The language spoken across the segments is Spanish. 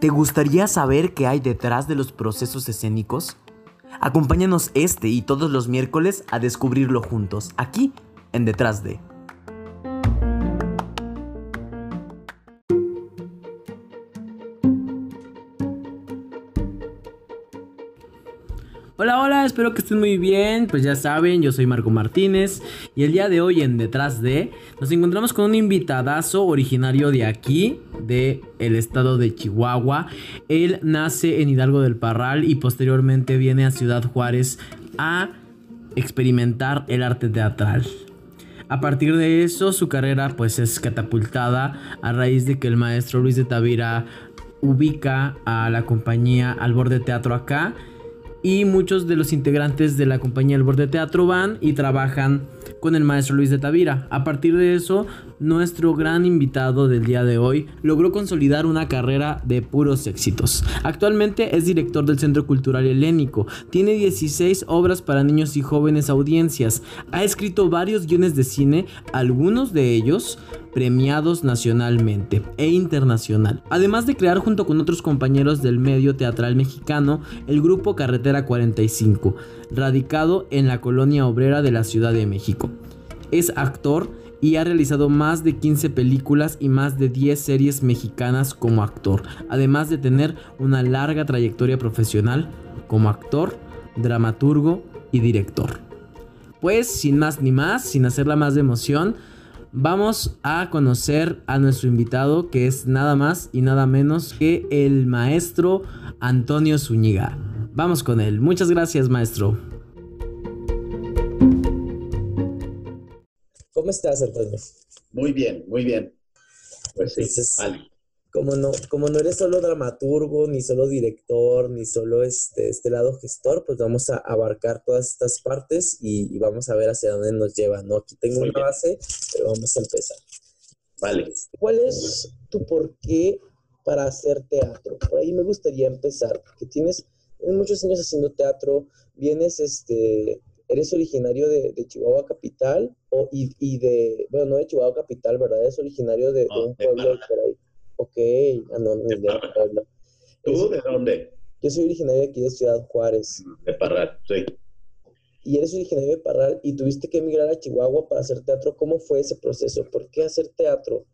¿Te gustaría saber qué hay detrás de los procesos escénicos? Acompáñanos este y todos los miércoles a descubrirlo juntos, aquí en Detrás de. Espero que estén muy bien. Pues ya saben, yo soy Marco Martínez y el día de hoy en Detrás de nos encontramos con un invitadazo originario de aquí, de el estado de Chihuahua. Él nace en Hidalgo del Parral y posteriormente viene a Ciudad Juárez a experimentar el arte teatral. A partir de eso, su carrera pues es catapultada a raíz de que el maestro Luis de Tavira ubica a la compañía Al Borde Teatro acá y muchos de los integrantes de la compañía El Borde Teatro van y trabajan con el maestro Luis de Tavira. A partir de eso, nuestro gran invitado del día de hoy logró consolidar una carrera de puros éxitos. Actualmente es director del Centro Cultural Helénico, tiene 16 obras para niños y jóvenes audiencias, ha escrito varios guiones de cine, algunos de ellos premiados nacionalmente e internacional. Además de crear junto con otros compañeros del medio teatral mexicano el grupo Carretera 45, radicado en la colonia obrera de la Ciudad de México. Es actor y ha realizado más de 15 películas y más de 10 series mexicanas como actor, además de tener una larga trayectoria profesional como actor, dramaturgo y director. Pues sin más ni más, sin hacerla más de emoción, vamos a conocer a nuestro invitado que es nada más y nada menos que el maestro Antonio Zúñiga. Vamos con él. Muchas gracias, maestro. ¿Cómo estás, Antonio? Muy bien, muy bien. Pues sí, vale. Como no, como no eres solo dramaturgo, ni solo director, ni solo este, este lado gestor, pues vamos a abarcar todas estas partes y, vamos a ver hacia dónde nos lleva, ¿no? Aquí tengo una base, pero vamos a empezar. Vale. ¿Cuál es tu porqué para hacer teatro? Por ahí me gustaría empezar, porque tienes, tienes muchos años haciendo teatro, vienes este, eres originario de, Chihuahua Capital o, y, de, bueno, no de Chihuahua Capital, ¿verdad? Es originario de, un pueblo por ahí. Ok, ah, no, no, de pueblo. ¿Tú de dónde? Yo soy originario de aquí de Ciudad Juárez. De Parral, sí. Y eres originario de Parral y tuviste que emigrar a Chihuahua para hacer teatro. ¿Cómo fue ese proceso? ¿Por qué hacer teatro?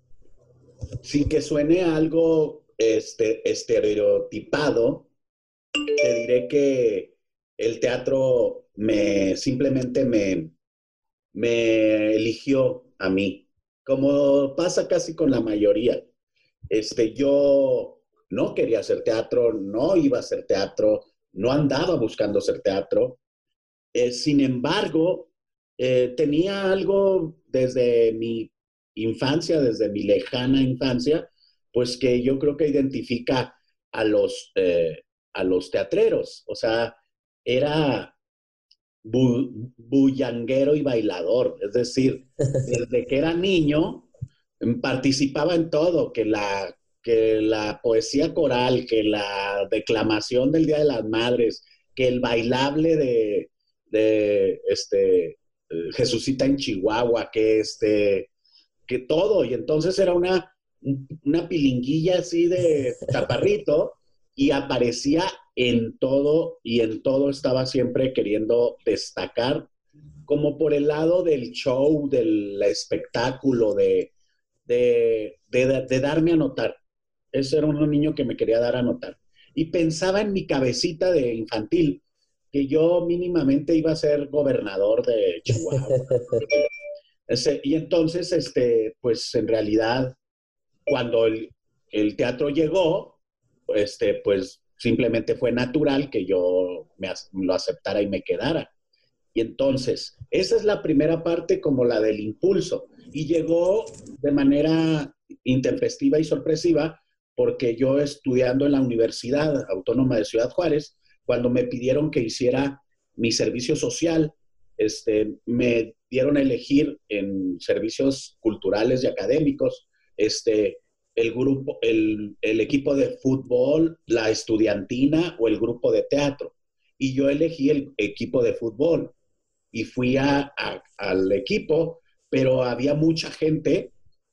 Sin que suene algo este, estereotipado, te diré que el teatro me simplemente me, me eligió a mí, como pasa casi con la mayoría. Este, yo no quería hacer teatro, no iba a hacer teatro, no andaba buscando hacer teatro. Eh, sin embargo, eh, tenía algo desde mi infancia, desde mi lejana infancia, pues que yo creo que identifica a los, eh, a los teatreros. O sea, era bullanguero y bailador. Es decir, desde que era niño mm, participaba en todo, que la, que la poesía coral, que la declamación del Día de las Madres, que el bailable de, de este, Jesucita en Chihuahua, que este, que todo. Y entonces era una, una pilinguilla así de taparrito y aparecía en todo y en todo estaba siempre queriendo destacar, como por el lado del show, del espectáculo, de, de, de, darme a notar. Ese era un niño que me quería dar a notar. Y pensaba en mi cabecita de infantil, que yo mínimamente iba a ser gobernador de Chihuahua. y entonces, este, pues en realidad, cuando el, el teatro llegó, este, pues Simplemente fue natural que yo me, lo aceptara y me quedara. Y entonces, esa es la primera parte como la del impulso. Y llegó de manera intempestiva y sorpresiva porque yo estudiando en la Universidad Autónoma de Ciudad Juárez, cuando me pidieron que hiciera mi servicio social, este, me dieron a elegir en servicios culturales y académicos, este, el grupo, el, equipo de fútbol, la estudiantina o el grupo de teatro. Y yo elegí el equipo de fútbol y fui al equipo, pero había mucha gente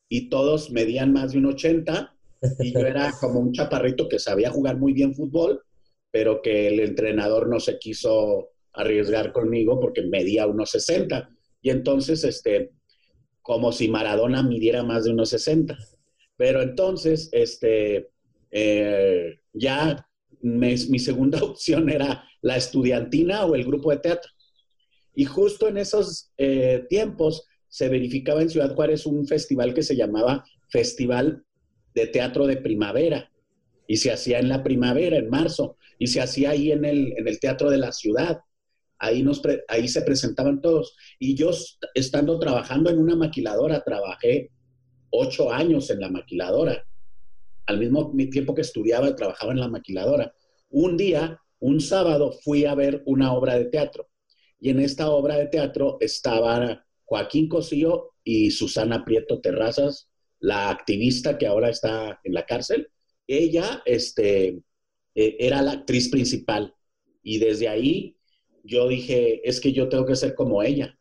y todos medían más de un 80 y yo era como un chaparrito que sabía jugar muy bien fútbol, pero que el entrenador no se quiso arriesgar conmigo porque medía unos 60. Y entonces, este, como si Maradona midiera más de unos 60. Pero entonces, este, eh, ya mi segunda opción era la estudiantina o el grupo de teatro. Y justo en esos eh, tiempos se verificaba en Ciudad Juárez un festival que se llamaba Festival de Teatro de Primavera. Y se hacía en la primavera, en marzo, y se hacía ahí en el, en el Teatro de la Ciudad. Ahí, nos ahí se presentaban todos. Y yo, estando trabajando en una maquiladora, trabajé ocho años en la maquiladora. Al mismo tiempo que estudiaba, trabajaba en la maquiladora. Un día, un sábado, fui a ver una obra de teatro y en esta obra de teatro estaba Joaquín Cosío y Susana Prieto Terrazas, la activista que ahora está en la cárcel. Ella este, eh, era la actriz principal y desde ahí yo dije, es que yo tengo que ser como ella.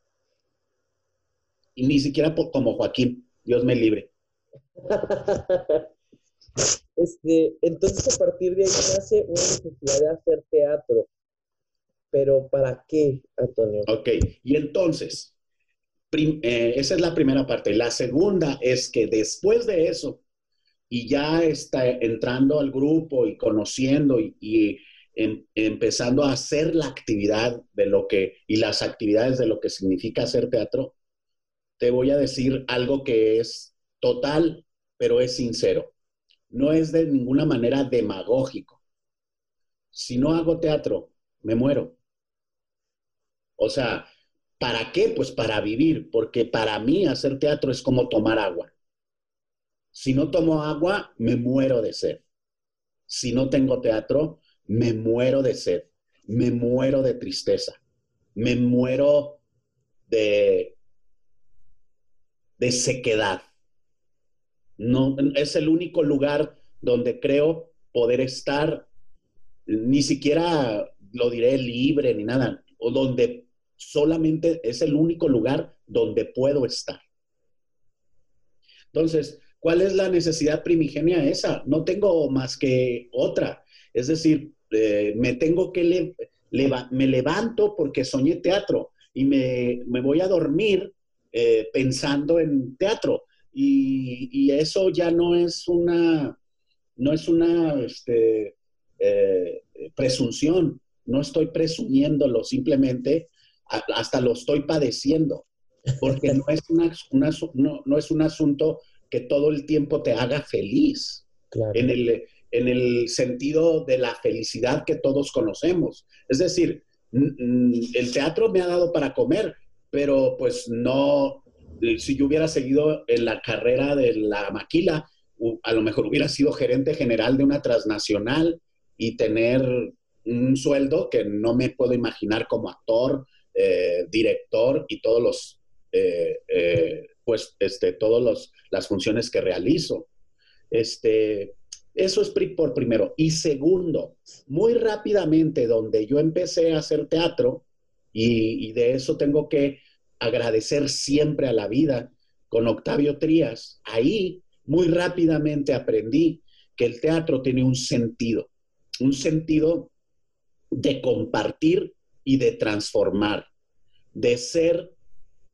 Y ni siquiera como Joaquín, Dios me libre. Este, entonces a partir de ahí nace una necesidad de hacer teatro. Pero ¿para qué, Antonio? Ok, y entonces, eh, esa es la primera parte. La segunda es que después de eso, y ya está entrando al grupo y conociendo y, em, empezando a hacer la actividad de lo que, y las actividades de lo que significa hacer teatro, te voy a decir algo que es total, pero es sincero. No es de ninguna manera demagógico. Si no hago teatro, me muero. O sea, ¿para qué? Pues para vivir, porque para mí hacer teatro es como tomar agua. Si no tomo agua, me muero de sed. Si no tengo teatro, me muero de sed, me muero de tristeza, me muero de, de sequedad. No, es el único lugar donde creo poder estar, ni siquiera lo diré libre ni nada, o donde solamente es el único lugar donde puedo estar. Entonces, ¿cuál es la necesidad primigenia esa? No tengo más que otra. Es decir, eh, me tengo que, me levanto porque soñé teatro y me, voy a dormir eh, pensando en teatro. Y, eso ya no es una, no es una este, eh, presunción, no estoy presumiéndolo, simplemente hasta lo estoy padeciendo, porque no es, no, es un asunto que todo el tiempo te haga feliz, en, el, en el sentido de la felicidad que todos conocemos. Es decir, el teatro me ha dado para comer, pero pues no, si yo hubiera seguido en la carrera de la maquila, a lo mejor hubiera sido gerente general de una transnacional y tener un sueldo que no me puedo imaginar como actor, eh, director y todos los, eh, eh, pues, este, todas las funciones que realizo. Este, eso es por primero. Y segundo, muy rápidamente, donde yo empecé a hacer teatro, y de eso tengo que agradecer siempre a la vida con Octavio Trías, ahí muy rápidamente aprendí que el teatro tiene un sentido, un sentido de compartir y de transformar, de ser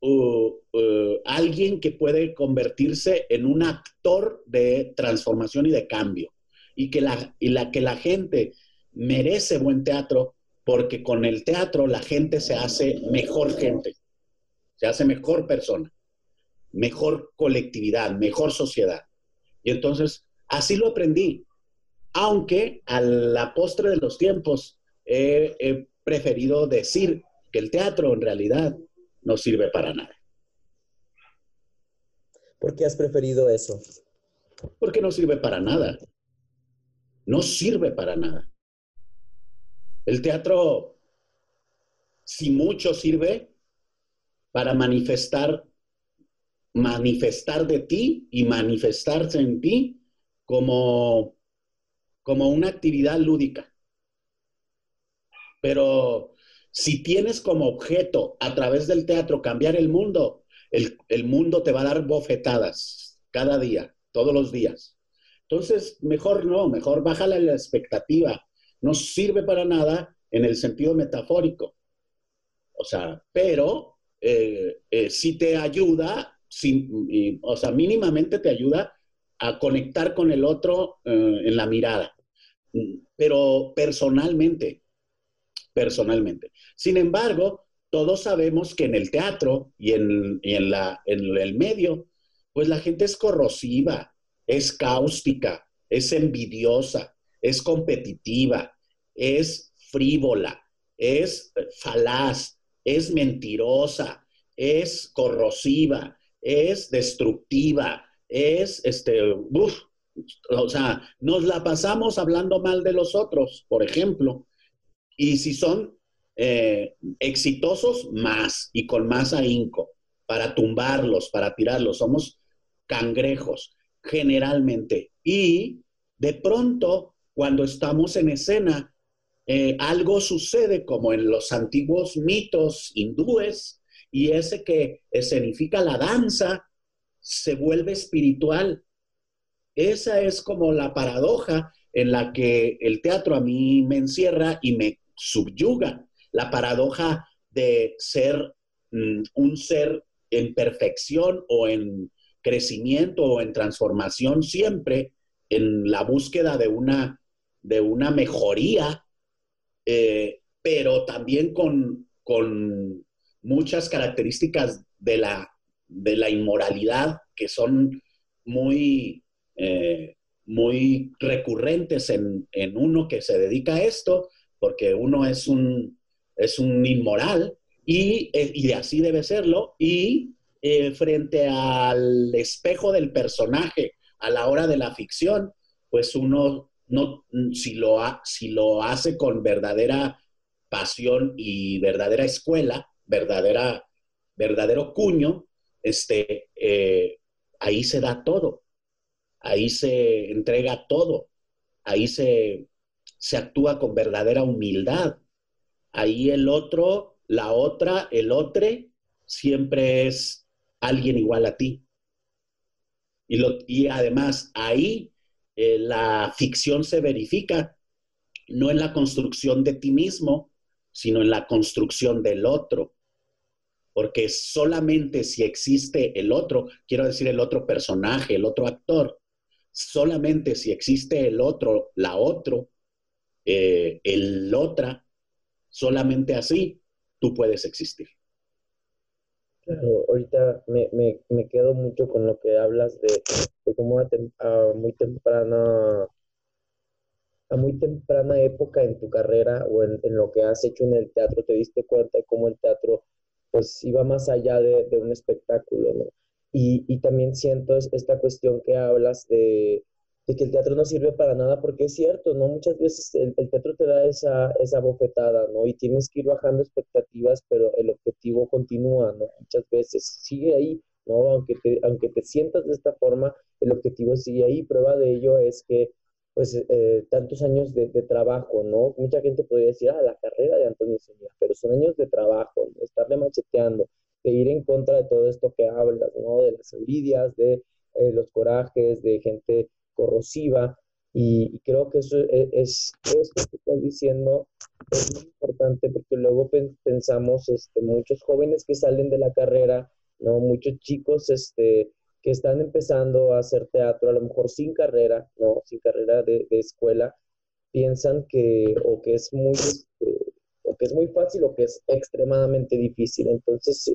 uh, uh, alguien que puede convertirse en un actor de transformación y de cambio. Y que la, y la, que la gente merece buen teatro porque con el teatro la gente se hace mejor gente, se hace mejor persona, mejor colectividad, mejor sociedad. Y entonces, así lo aprendí. Aunque a la postre de los tiempos he preferido decir que el teatro en realidad no sirve para nada. ¿Por qué has preferido eso? Porque no sirve para nada. No sirve para nada. El teatro, si mucho sirve para manifestar, manifestar de ti y manifestarse en ti como, como una actividad lúdica. Pero si tienes como objeto a través del teatro cambiar el mundo, el, mundo te va a dar bofetadas cada día, todos los días. Entonces, mejor no, mejor bájale la expectativa. No sirve para nada en el sentido metafórico. O sea, pero eh, eh, sí te ayuda, o sea, mínimamente te ayuda a conectar con el otro eh, en la mirada, pero personalmente, personalmente. Sin embargo, todos sabemos que en el teatro y en, en el medio, pues la gente es corrosiva, es cáustica, es envidiosa, es competitiva, es frívola, es falaz, es mentirosa, es corrosiva, es destructiva, es, este, o sea, nos la pasamos hablando mal de los otros, por ejemplo, y si son eh, exitosos, más y con más ahínco, para tumbarlos, para tirarlos, somos cangrejos, generalmente. Y de pronto, cuando estamos en escena, eh, algo sucede como en los antiguos mitos hindúes, y ese que escenifica la danza se vuelve espiritual. Esa es como la paradoja en la que el teatro a mí me encierra y me subyuga. La paradoja de ser mm, un ser en perfección o en crecimiento o en transformación siempre, en la búsqueda de una, de una mejoría eh, pero también con, muchas características de la, de la inmoralidad que son muy, eh, muy recurrentes en, uno que se dedica a esto, porque uno es un, es un inmoral y, eh, y así debe serlo, y frente al espejo del personaje a la hora de la ficción, pues uno no, si, lo si lo hace con verdadera pasión y verdadera escuela, verdadera, verdadero cuño, este, eh, ahí se da todo, ahí se entrega todo, ahí se, se actúa con verdadera humildad. Ahí el otro, la otra, el otro, siempre es alguien igual a ti. Y, lo, y además ahí eh, la ficción se verifica no en la construcción de ti mismo, sino en la construcción del otro. Porque solamente si existe el otro, quiero decir el otro personaje, el otro actor, solamente si existe el otro, la otro, eh, el otra, solamente así tú puedes existir. Claro, ahorita me, me, me, quedo mucho con lo que hablas de, de cómo a, muy temprana a muy temprana época en tu carrera o en, lo que has hecho en el teatro te diste cuenta de cómo el teatro pues iba más allá de, de un espectáculo, ¿no? Y, y también siento esta cuestión que hablas de, de que el teatro no sirve para nada, porque es cierto, ¿no? Muchas veces el, teatro te da esa, esa bofetada, ¿no? Y tienes que ir bajando expectativas, pero el objetivo continúa, ¿no? Muchas veces sigue ahí, ¿no? Aunque te, aunque te sientas de esta forma, el objetivo sigue ahí. Prueba de ello es que, pues, eh, tantos años de, trabajo, ¿no? Mucha gente podría decir, ah, la carrera de Antonio Señor, pero son años de trabajo, de estarle macheteando, de ir en contra de todo esto que hablas, ¿no? De las envidias, de eh, los corajes, de gente corrosiva y, creo que eso e, es, esto que estás diciendo es muy importante porque luego pensamos este, muchos jóvenes que salen de la carrera, no muchos chicos este, que están empezando a hacer teatro, a lo mejor sin carrera, no sin carrera de, escuela, piensan que o que es muy este, que es muy fácil o que es extremadamente difícil. Entonces,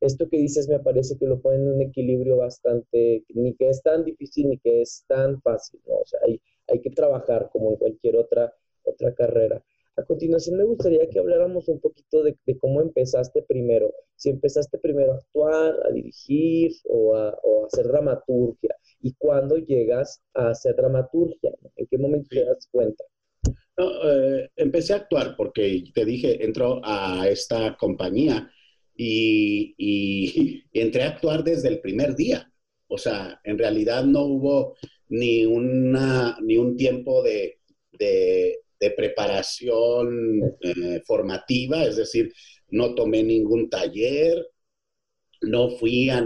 esto que dices me parece que lo ponen en un equilibrio bastante, ni que es tan difícil ni que es tan fácil, ¿no? O sea, hay, hay que trabajar como en cualquier otra, otra carrera. A continuación me gustaría que habláramos un poquito de, cómo empezaste primero. Si empezaste primero a actuar, a dirigir o a, o a hacer dramaturgia. ¿Y cuándo llegas a hacer dramaturgia? ¿En qué momento te das cuenta? No, eh, empecé a actuar porque te dije, entro a esta compañía y, entré a actuar desde el primer día. O sea, en realidad no hubo ni, una, ni un tiempo de, de, preparación eh, formativa, es decir, no tomé ningún taller, no fui a,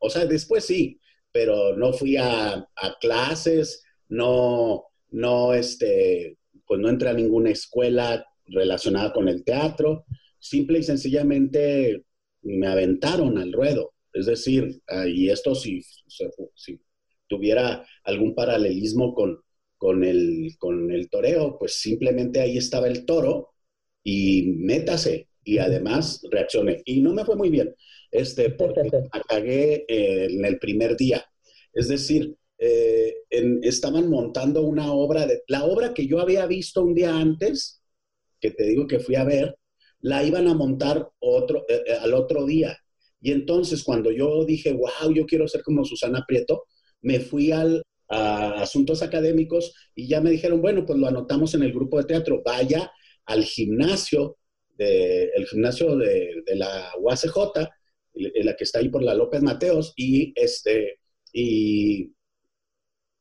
o sea, después sí, pero no fui a, clases, no, no, este, pues no entré a ninguna escuela relacionada con el teatro, simple y sencillamente me aventaron al ruedo. Es decir, ah, y esto si, si tuviera algún paralelismo con, con, el, con el toreo, pues simplemente ahí estaba el toro y métase y además reaccioné. Y no me fue muy bien, este, porque me cagué eh, en el primer día. Es decir, eh, estaban montando una obra, de, la obra que yo había visto un día antes, que te digo que fui a ver, la iban a montar otro, eh, al otro día. Y entonces cuando yo dije, wow, yo quiero ser como Susana Prieto, me fui al, a asuntos académicos y ya me dijeron, bueno, pues lo anotamos en el grupo de teatro, vaya al gimnasio, de, el gimnasio de, la UACJ, la que está ahí por la López Mateos, y este, y,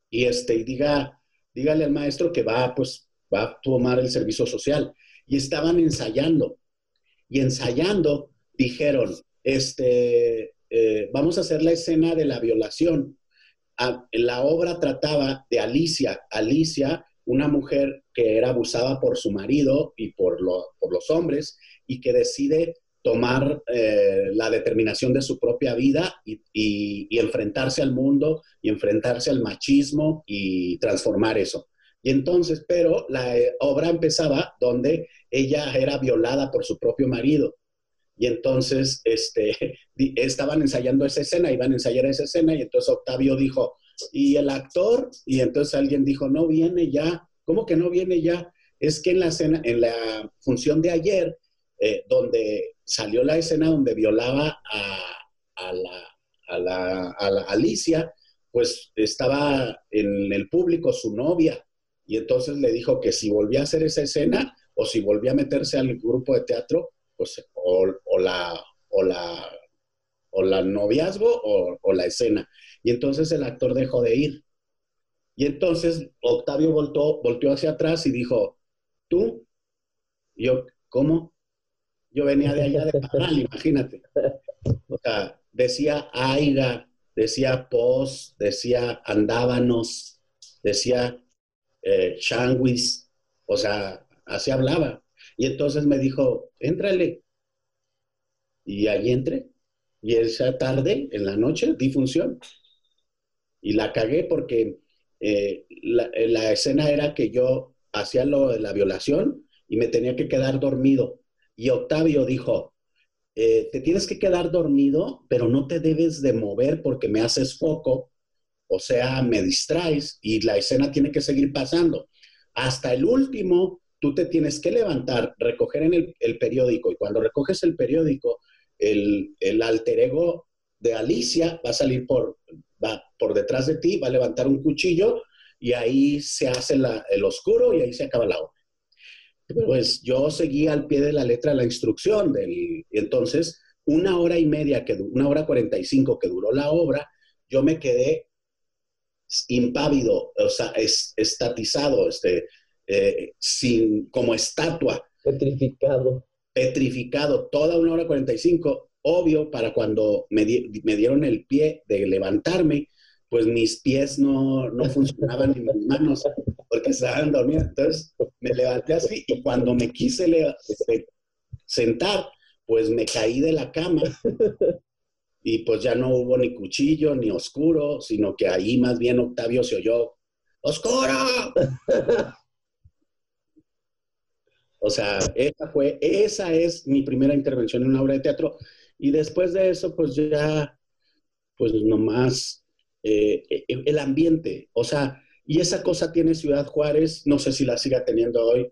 y este, y diga, dígale al maestro que va, pues, va a tomar el servicio social. Y estaban ensayando, y ensayando dijeron, este, eh, vamos a hacer la escena de la violación la obra trataba de Alicia. Alicia, una mujer que era abusada por su marido y por, los hombres y que decide tomar eh, la determinación de su propia vida y, enfrentarse al mundo y enfrentarse al machismo y transformar eso. Y entonces, pero la eh, obra empezaba donde ella era violada por su propio marido. Y entonces este, estaban ensayando esa escena, iban a ensayar esa escena, y entonces Octavio dijo, ¿y el actor? Y entonces alguien dijo, no viene ya. ¿Cómo que no viene ya? Es que en la, escena, en la función de ayer, eh, donde salió la escena donde violaba a, a, la, a la Alicia, pues estaba en el público su novia. Y entonces le dijo que si volvía a hacer esa escena o si volvía a meterse al grupo de teatro, pues o, la, o, la, o la noviazgo o, la escena. Y entonces el actor dejó de ir. Y entonces Octavio voltó, volteó hacia atrás y dijo, ¿tú? yo, ¿cómo? Yo venía de allá de Panal, imagínate. O sea, decía Aiga, decía Pos, decía Andábanos, decía eh, Changuis, o sea, así hablaba. Y entonces me dijo, éntrale. Y ahí entré. Y esa tarde, en la noche, di función. Y la cagué porque eh, la, escena era que yo hacía lo de la violación y me tenía que quedar dormido. Y Octavio dijo, eh, te tienes que quedar dormido, pero no te debes de mover porque me haces foco, o sea, me distraes y la escena tiene que seguir pasando. Hasta el último tú te tienes que levantar, recoger en el, periódico y cuando recoges el periódico, el, el, alter ego de Alicia va a salir por, va por detrás de ti, va a levantar un cuchillo y ahí se hace el oscuro y ahí se acaba la obra. Pues yo seguí al pie de la letra la instrucción del, y entonces una hora y media, que, una hora cuarenta y cinco que duró la obra, yo me quedé impávido, o sea, es, estatizado, este, eh, sin, como estatua. Petrificado. Petrificado, toda una hora cuarenta y cinco. Obvio, para cuando me, me, dieron el pie de levantarme, pues mis pies no, no funcionaban ni mis manos porque estaban dormidas. Entonces me levanté así y cuando me quise este, sentar, pues me caí de la cama y pues ya no hubo ni cuchillo ni oscuro, sino que ahí más bien Octavio se oyó, ¡Oscuro! O sea, esa fue, esa es mi primera intervención en una obra de teatro. Y después de eso, pues ya, pues nomás eh, eh, el ambiente. O sea, y esa cosa tiene Ciudad Juárez, no sé si la siga teniendo hoy,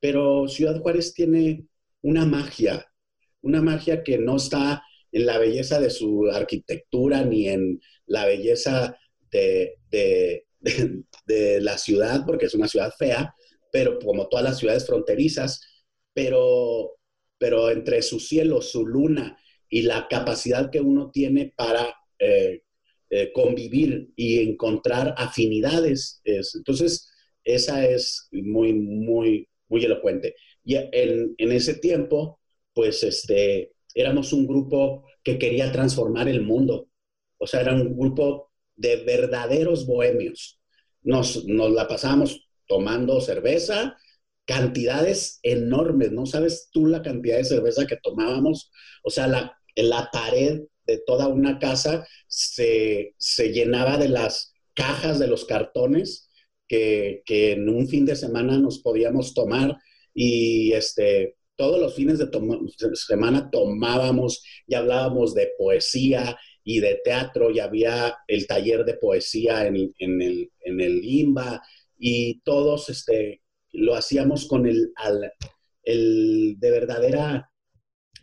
pero Ciudad Juárez tiene una magia, una magia que no está en la belleza de su arquitectura ni en la belleza de, de la ciudad, porque es una ciudad fea, pero como todas las ciudades fronterizas, pero, pero entre su cielo, su luna y la capacidad que uno tiene para eh, eh, convivir y encontrar afinidades. entonces, esa es muy, muy, muy elocuente. Y en, en, ese tiempo, pues, este, éramos un grupo que quería transformar el mundo. O sea, era un grupo de verdaderos bohemios. Nos, nos la pasamos tomando cerveza, cantidades enormes, no sabes tú la cantidad de cerveza que tomábamos, o sea, la, la pared de toda una casa se, se llenaba de las cajas de los cartones que, que, en un fin de semana nos podíamos tomar y este, todos los fines de, semana tomábamos y hablábamos de poesía y de teatro y había el taller de poesía en, en el, en el IMBA y todos este, lo hacíamos con el, el de verdadera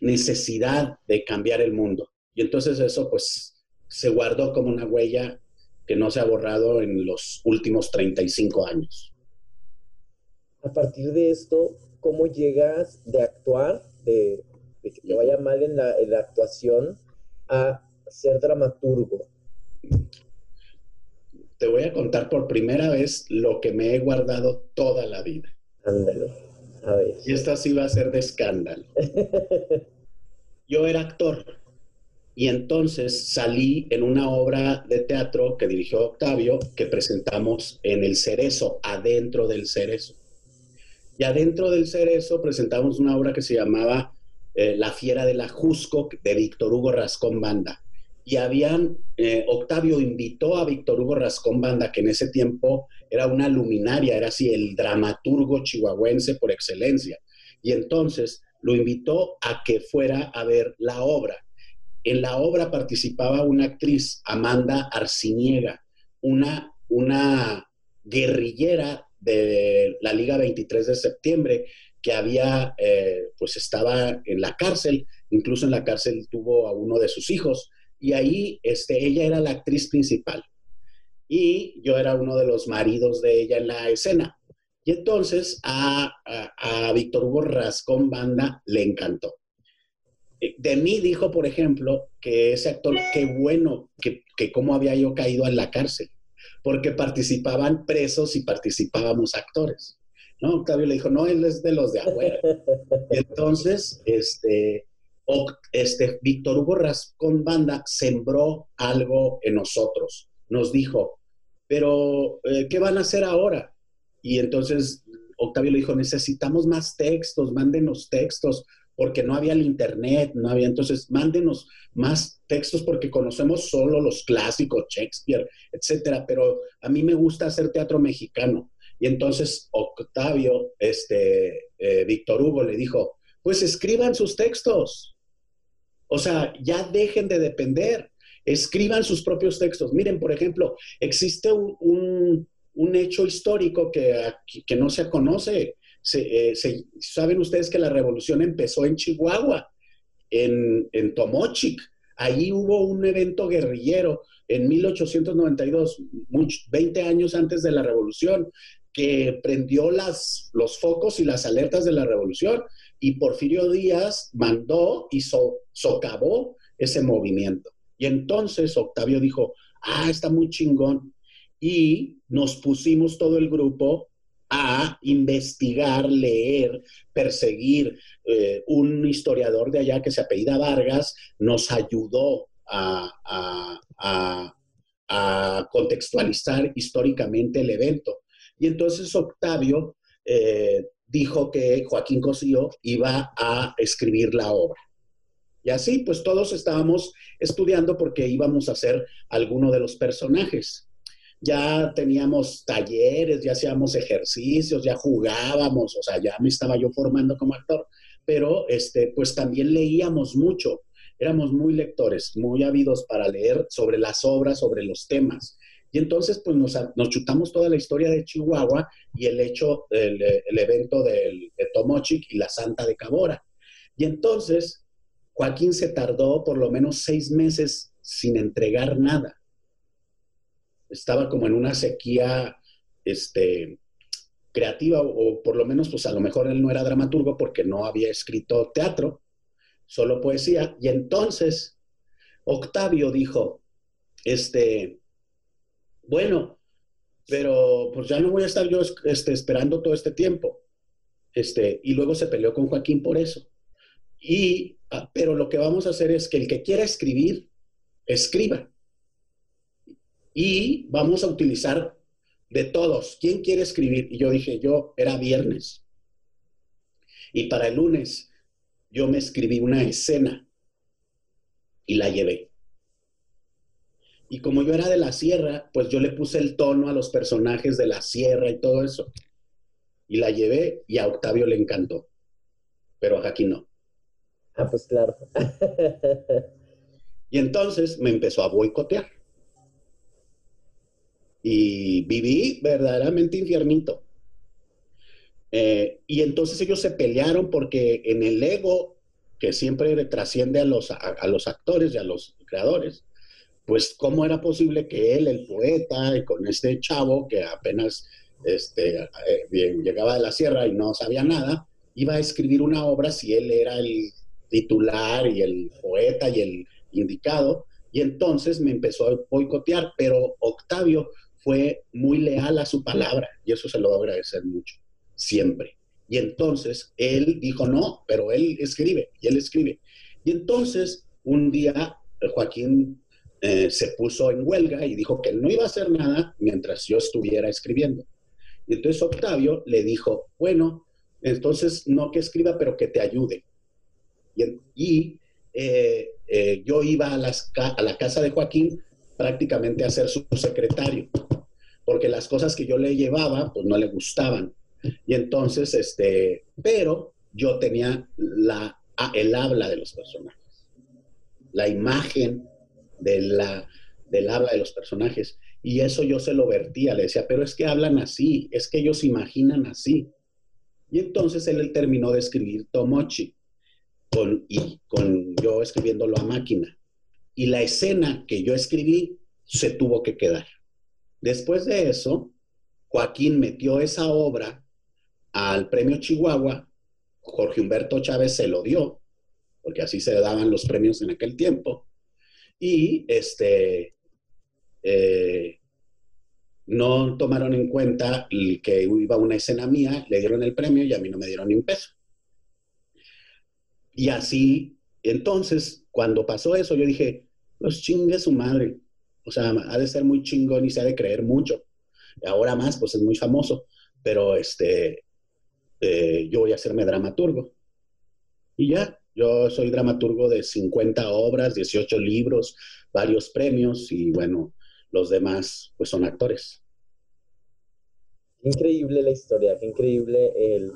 necesidad de cambiar el mundo. Y entonces eso pues se guardó como una huella que no se ha borrado en los últimos 35 años. A partir de esto, ¿cómo llegas de actuar, de, que te vaya mal en la actuación, a ser dramaturgo? Te voy a contar por primera vez lo que me he guardado toda la vida. Ándale, a ver. Y esta sí va a ser de escándalo. Yo era actor y entonces salí en una obra de teatro que dirigió Octavio, que presentamos en el Cerezo, adentro del Cerezo. Y adentro del Cerezo presentamos una obra que se llamaba eh, La Fiera de la Jusco, de Víctor Hugo Rascón Banda. Y habían, eh, Octavio invitó a Víctor Hugo Rascón Banda, que en ese tiempo era una luminaria, era así el dramaturgo chihuahuense por excelencia. Y entonces lo invitó a que fuera a ver la obra. En la obra participaba una actriz, Amanda Arciniega, una, una guerrillera de la Liga 23 de septiembre que había, eh, pues estaba en la cárcel, incluso en la cárcel tuvo a uno de sus hijos, y ahí este, ella era la actriz principal. Y yo era uno de los maridos de ella en la escena. Y entonces a, a Víctor Hugo Rascón Banda le encantó. Eh, de mí dijo, por ejemplo, que ese actor, qué bueno que, que cómo había yo caído en la cárcel, porque participaban presos y participábamos actores. ¿no? Octavio le dijo, no, él es de los de afuera. entonces, este, este, Víctor Hugo Rascón Banda sembró algo en nosotros. Nos dijo, pero, eh, ¿qué van a hacer ahora? Y entonces Octavio le dijo, necesitamos más textos, mándenos textos, porque no había el internet, no había, entonces mándenos más textos porque conocemos solo los clásicos, Shakespeare, etcétera, pero a mí me gusta hacer teatro mexicano. Y entonces Octavio, este, eh, Víctor Hugo le dijo, pues escriban sus textos. O sea, ya dejen de depender, escriban sus propios textos. Miren, por ejemplo, existe un, un, hecho histórico que, que no se conoce eh, saben ustedes que la revolución empezó en Chihuahua, en, en Tomochic. Allí hubo un evento guerrillero en 1892, 20 años antes de la revolución, que prendió los focos y las alertas de la revolución y Porfirio Díaz mandó y socavó ese movimiento. Y entonces Octavio dijo, ah, está muy chingón. Y nos pusimos todo el grupo a investigar, leer, perseguir. Eh, un historiador de allá que se apellida Vargas nos ayudó a, contextualizar históricamente el evento. Y entonces Octavio eh, dijo que Joaquín Cosío iba a escribir la obra. Y así, pues todos estábamos estudiando porque íbamos a hacer alguno de los personajes ya teníamos talleres, ya hacíamos ejercicios, ya jugábamos, o sea, ya me estaba yo formando como actor, pero este, pues también leíamos mucho, éramos muy lectores, muy ávidos para leer sobre las obras, sobre los temas. Y entonces, pues nos, chutamos toda la historia de Chihuahua y el hecho, el, el evento del, de Tomochic y la Santa de Cabora. Y entonces, Joaquín se tardó por lo menos seis meses sin entregar nada estaba como en una sequía este, creativa, o, por lo menos, pues a lo mejor él no era dramaturgo porque no había escrito teatro, solo poesía. Y entonces Octavio dijo, este, bueno, pero pues ya no voy a estar yo este, esperando todo este tiempo. Este, y luego se peleó con Joaquín por eso. Y, pero lo que vamos a hacer es que el que quiera escribir, escriba y vamos a utilizar de todos. ¿Quién quiere escribir? Y yo dije, yo era viernes. Y para el lunes yo me escribí una escena y la llevé. Y como yo era de la sierra, pues yo le puse el tono a los personajes de la sierra y todo eso. Y la llevé y a Octavio le encantó, pero a Jackie no. Ah, pues claro. y entonces me empezó a boicotear. Y viví verdaderamente infiernito. Eh, y entonces ellos se pelearon porque en el ego, que siempre trasciende a los, a los actores y a los creadores, pues cómo era posible que él, el poeta, y con este chavo que apenas este, eh, llegaba de la sierra y no sabía nada, iba a escribir una obra si él era el titular y el poeta y el indicado. Y entonces me empezó a boicotear, pero Octavio fue muy leal a su palabra y eso se lo voy a agradecer mucho, siempre. Y entonces él dijo, no, pero él escribe y él escribe. Y entonces un día Joaquín eh, se puso en huelga y dijo que no iba a hacer nada mientras yo estuviera escribiendo. Y entonces Octavio le dijo, bueno, entonces no que escriba, pero que te ayude. Y, eh, eh, yo iba a, a la casa de Joaquín prácticamente a ser su secretario, porque las cosas que yo le llevaba, pues no le gustaban. Y entonces, este, pero yo tenía la, el habla de los personajes, la imagen de la, del habla de los personajes. Y eso yo se lo vertía, le decía, pero es que hablan así, es que ellos imaginan así. Y entonces él, terminó de escribir Tomochi, con, y con yo escribiéndolo a máquina. Y la escena que yo escribí se tuvo que quedar. Después de eso, Joaquín metió esa obra al premio Chihuahua, Jorge Humberto Chávez se lo dio, porque así se daban los premios en aquel tiempo, y este, eh, no tomaron en cuenta que iba una escena mía, le dieron el premio y a mí no me dieron ni un peso. Y así, entonces, cuando pasó eso, yo dije, pues chingue su madre. O sea, ha de ser muy chingón y se ha de creer mucho. Ahora más, pues es muy famoso, pero este, eh, yo voy a hacerme dramaturgo. Y ya, yo soy dramaturgo de 50 obras, 18 libros, varios premios y bueno, los demás pues son actores. Increíble la historia, increíble el,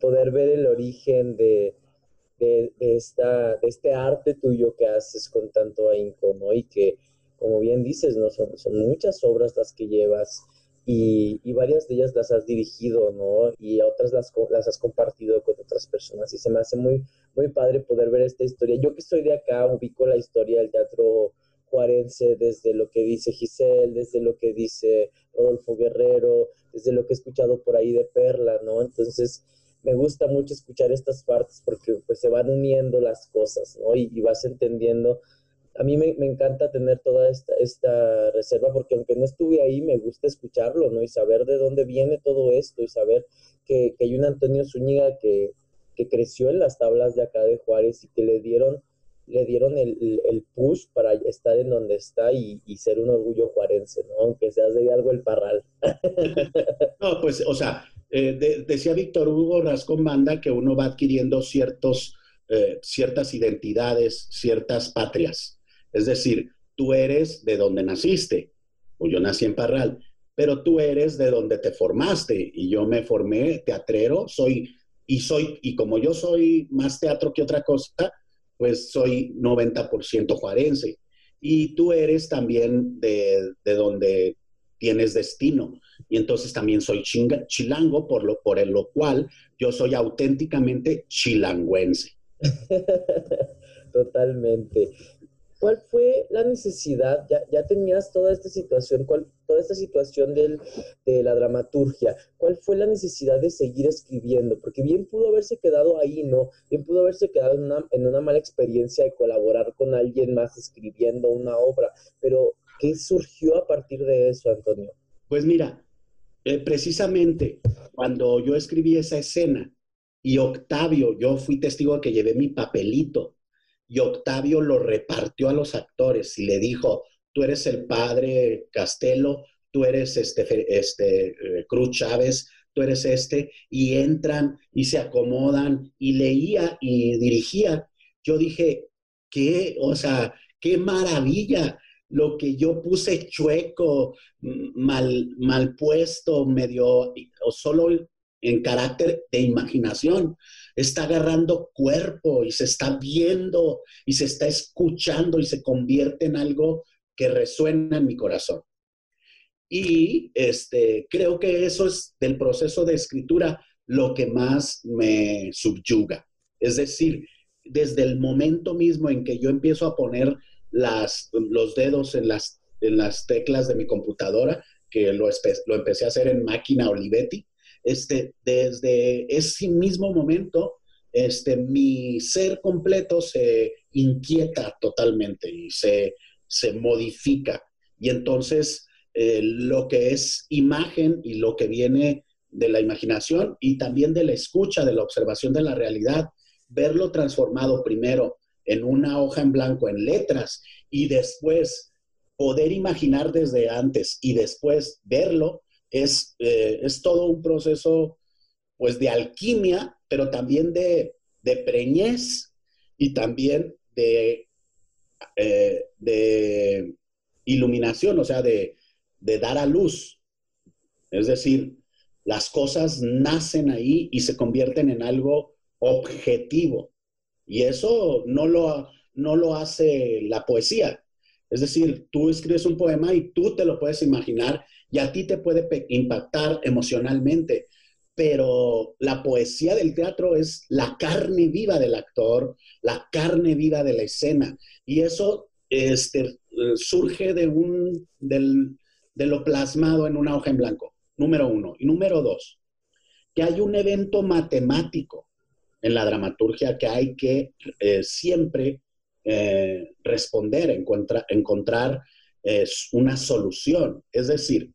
poder ver el origen de, esta, de este arte tuyo que haces con tanto ahínco. Y que, como bien dices, ¿no? Son, son muchas obras las que llevas y, varias de ellas las has dirigido, ¿no? Y otras las, las has compartido con otras personas y se me hace muy, muy padre poder ver esta historia. Yo que estoy de acá ubico la historia del teatro juarense desde lo que dice Giselle, desde lo que dice Rodolfo Guerrero, desde lo que he escuchado por ahí de Perla, ¿no? Entonces, me gusta mucho escuchar estas partes porque pues se van uniendo las cosas, ¿no? y vas entendiendo a mí me, encanta tener toda esta, esta, reserva porque aunque no estuve ahí, me gusta escucharlo, ¿no? Y saber de dónde viene todo esto y saber que, hay un Antonio Zúñiga que, creció en las tablas de acá de Juárez y que le dieron, le dieron el, push para estar en donde está y, ser un orgullo juarense, ¿no? Aunque seas de algo el parral. no, pues, o sea, eh, decía Víctor Hugo Rascón Banda que uno va adquiriendo eh, ciertas identidades, ciertas patrias. Es decir, tú eres de donde naciste, o yo nací en Parral, pero tú eres de donde te formaste y yo me formé teatrero, soy y soy y como yo soy más teatro que otra cosa, pues soy 90% juarense. Y tú eres también de, donde tienes destino. Y entonces también soy chilango, por lo, por lo cual yo soy auténticamente chilangüense. Totalmente. ¿Cuál fue la necesidad? Ya, ya tenías toda esta situación, ¿cuál, toda esta situación del, de la dramaturgia. ¿Cuál fue la necesidad de seguir escribiendo? Porque bien pudo haberse quedado ahí, ¿no? Bien pudo haberse quedado en una, en una mala experiencia de colaborar con alguien más escribiendo una obra. Pero, ¿qué surgió a partir de eso, Antonio? Pues mira, eh, precisamente cuando yo escribí esa escena y Octavio, yo fui testigo de que llevé mi papelito y Octavio lo repartió a los actores y le dijo, tú eres el padre Castelo, tú eres este, este eh, Cruz Chávez, tú eres este, y entran y se acomodan y leía y dirigía. Yo dije, qué, o sea, qué maravilla lo que yo puse chueco, mal, mal puesto, medio, o solo en carácter de imaginación. Está agarrando cuerpo y se está viendo y se está escuchando y se convierte en algo que resuena en mi corazón. Y este, creo que eso es del proceso de escritura lo que más me subyuga. Es decir, desde el momento mismo en que yo empiezo a poner las, los dedos en las, en las teclas de mi computadora, que lo, lo empecé a hacer en máquina Olivetti, este, desde ese mismo momento, este, mi ser completo se inquieta totalmente y se, se modifica. Y entonces eh, lo que es imagen y lo que viene de la imaginación y también de la escucha, de la observación de la realidad, verlo transformado primero en una hoja en blanco, en letras, y después poder imaginar desde antes y después verlo, es, eh, es todo un proceso pues de alquimia, pero también de, de preñez y también de, eh, de iluminación, o sea, de, de dar a luz. Es decir, las cosas nacen ahí y se convierten en algo objetivo. Y eso no lo, no lo hace la poesía. Es decir, tú escribes un poema y tú te lo puedes imaginar y a ti te puede impactar emocionalmente, pero la poesía del teatro es la carne viva del actor, la carne viva de la escena. Y eso este, surge de, un, de lo plasmado en una hoja en blanco, número uno. Y número dos, que hay un evento matemático en la dramaturgia que hay que eh, siempre eh, responder, encontrar eh, una solución. Es decir,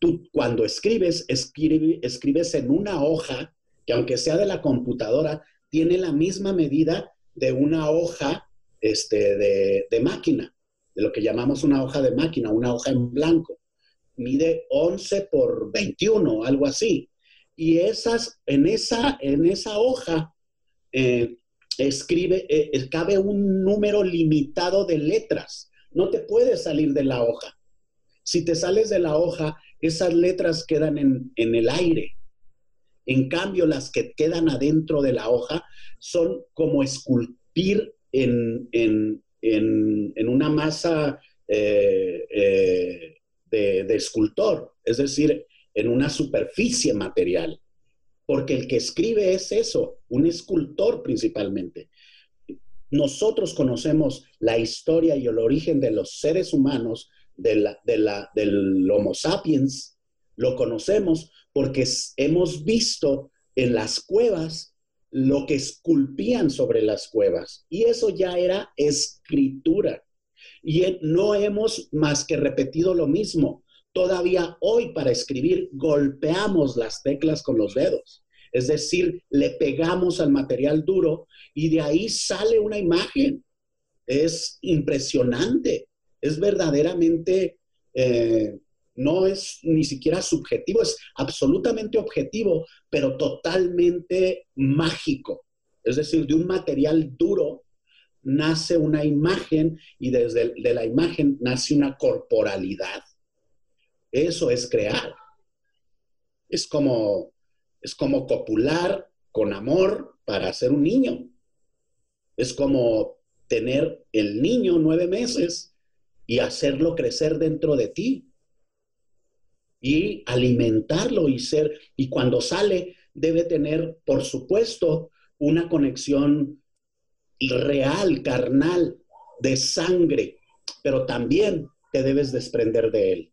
tú cuando escribes, escribes en una hoja que aunque sea de la computadora, tiene la misma medida de una hoja este, de, de máquina, de lo que llamamos una hoja de máquina, una hoja en blanco. Mide 11 por 21, algo así. Y esas, en, esa, en esa hoja eh, escribe, eh, cabe un número limitado de letras. No te puedes salir de la hoja. Si te sales de la hoja, esas letras quedan en, el aire. En cambio, las que quedan adentro de la hoja son como esculpir en, una masa eh, de, de, escultor, es decir, en una superficie material porque el que escribe es eso, un escultor principalmente. Nosotros conocemos la historia y el origen de los seres humanos, del Homo sapiens, lo conocemos porque hemos visto en las cuevas lo que esculpían sobre las cuevas. Y eso ya era escritura. Y no hemos más que repetido lo mismo. Todavía hoy para escribir golpeamos las teclas con los dedos. Es decir, le pegamos al material duro y de ahí sale una imagen. Es impresionante. Es verdaderamente, eh, no es ni siquiera subjetivo, es absolutamente objetivo, pero totalmente mágico. Es decir, de un material duro nace una imagen y desde de la imagen nace una corporalidad. Eso es crear. Es como, es como copular con amor para ser un niño. Es como tener el niño nueve meses y hacerlo crecer dentro de ti. Y alimentarlo y ser, y cuando sale debe tener, por supuesto, una conexión real, carnal, de sangre, pero también te debes desprender de él.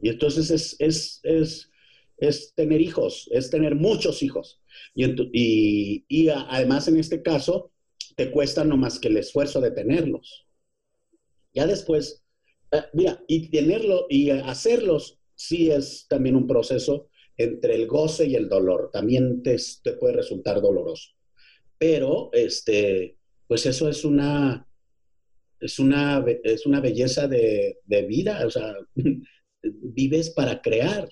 Y entonces es, es, es, es tener hijos, es tener muchos hijos. Y, y, además en este caso, te cuesta no más que el esfuerzo de tenerlos. Ya después, eh, mira, y tenerlo y hacerlos sí es también un proceso entre el goce y el dolor. También te, te puede resultar doloroso. Pero, este, pues eso es una, es una, es una belleza de, vida, o sea, vives para crear.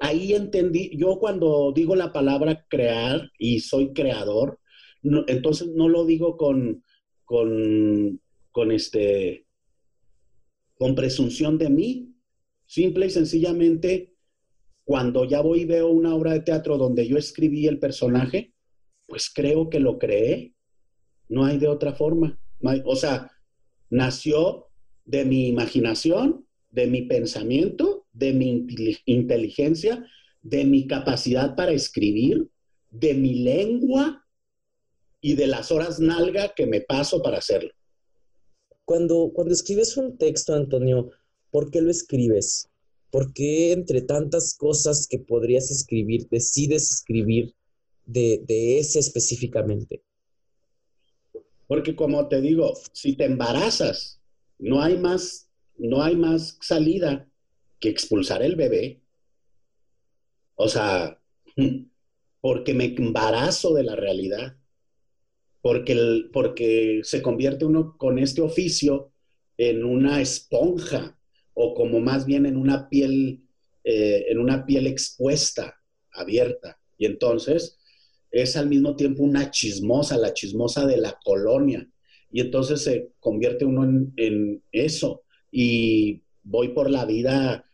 ahí entendí, yo cuando digo la palabra crear y soy creador, entonces no lo digo con, con, con, este, con presunción de mí, simple y sencillamente, cuando ya voy y veo una obra de teatro donde yo escribí el personaje, pues creo que lo creé, no hay de otra forma. O sea, nació de mi imaginación, de mi pensamiento, de mi inteligencia, de mi capacidad para escribir, de mi lengua y de las horas nalga que me paso para hacerlo. Cuando, cuando escribes un texto, Antonio, ¿por qué lo escribes? ¿Por qué entre tantas cosas que podrías escribir, decides escribir de, de ese específicamente? Porque como te digo, si te embarazas, no hay más, no hay más salida que expulsar el bebé. O sea, porque me embarazo de la realidad. Porque, porque se convierte uno con este oficio en una esponja o como más bien en una piel, eh, en una piel expuesta, abierta. Y entonces es al mismo tiempo una chismosa, la chismosa de la colonia. Y entonces se convierte uno en, eso. Y voy por la vida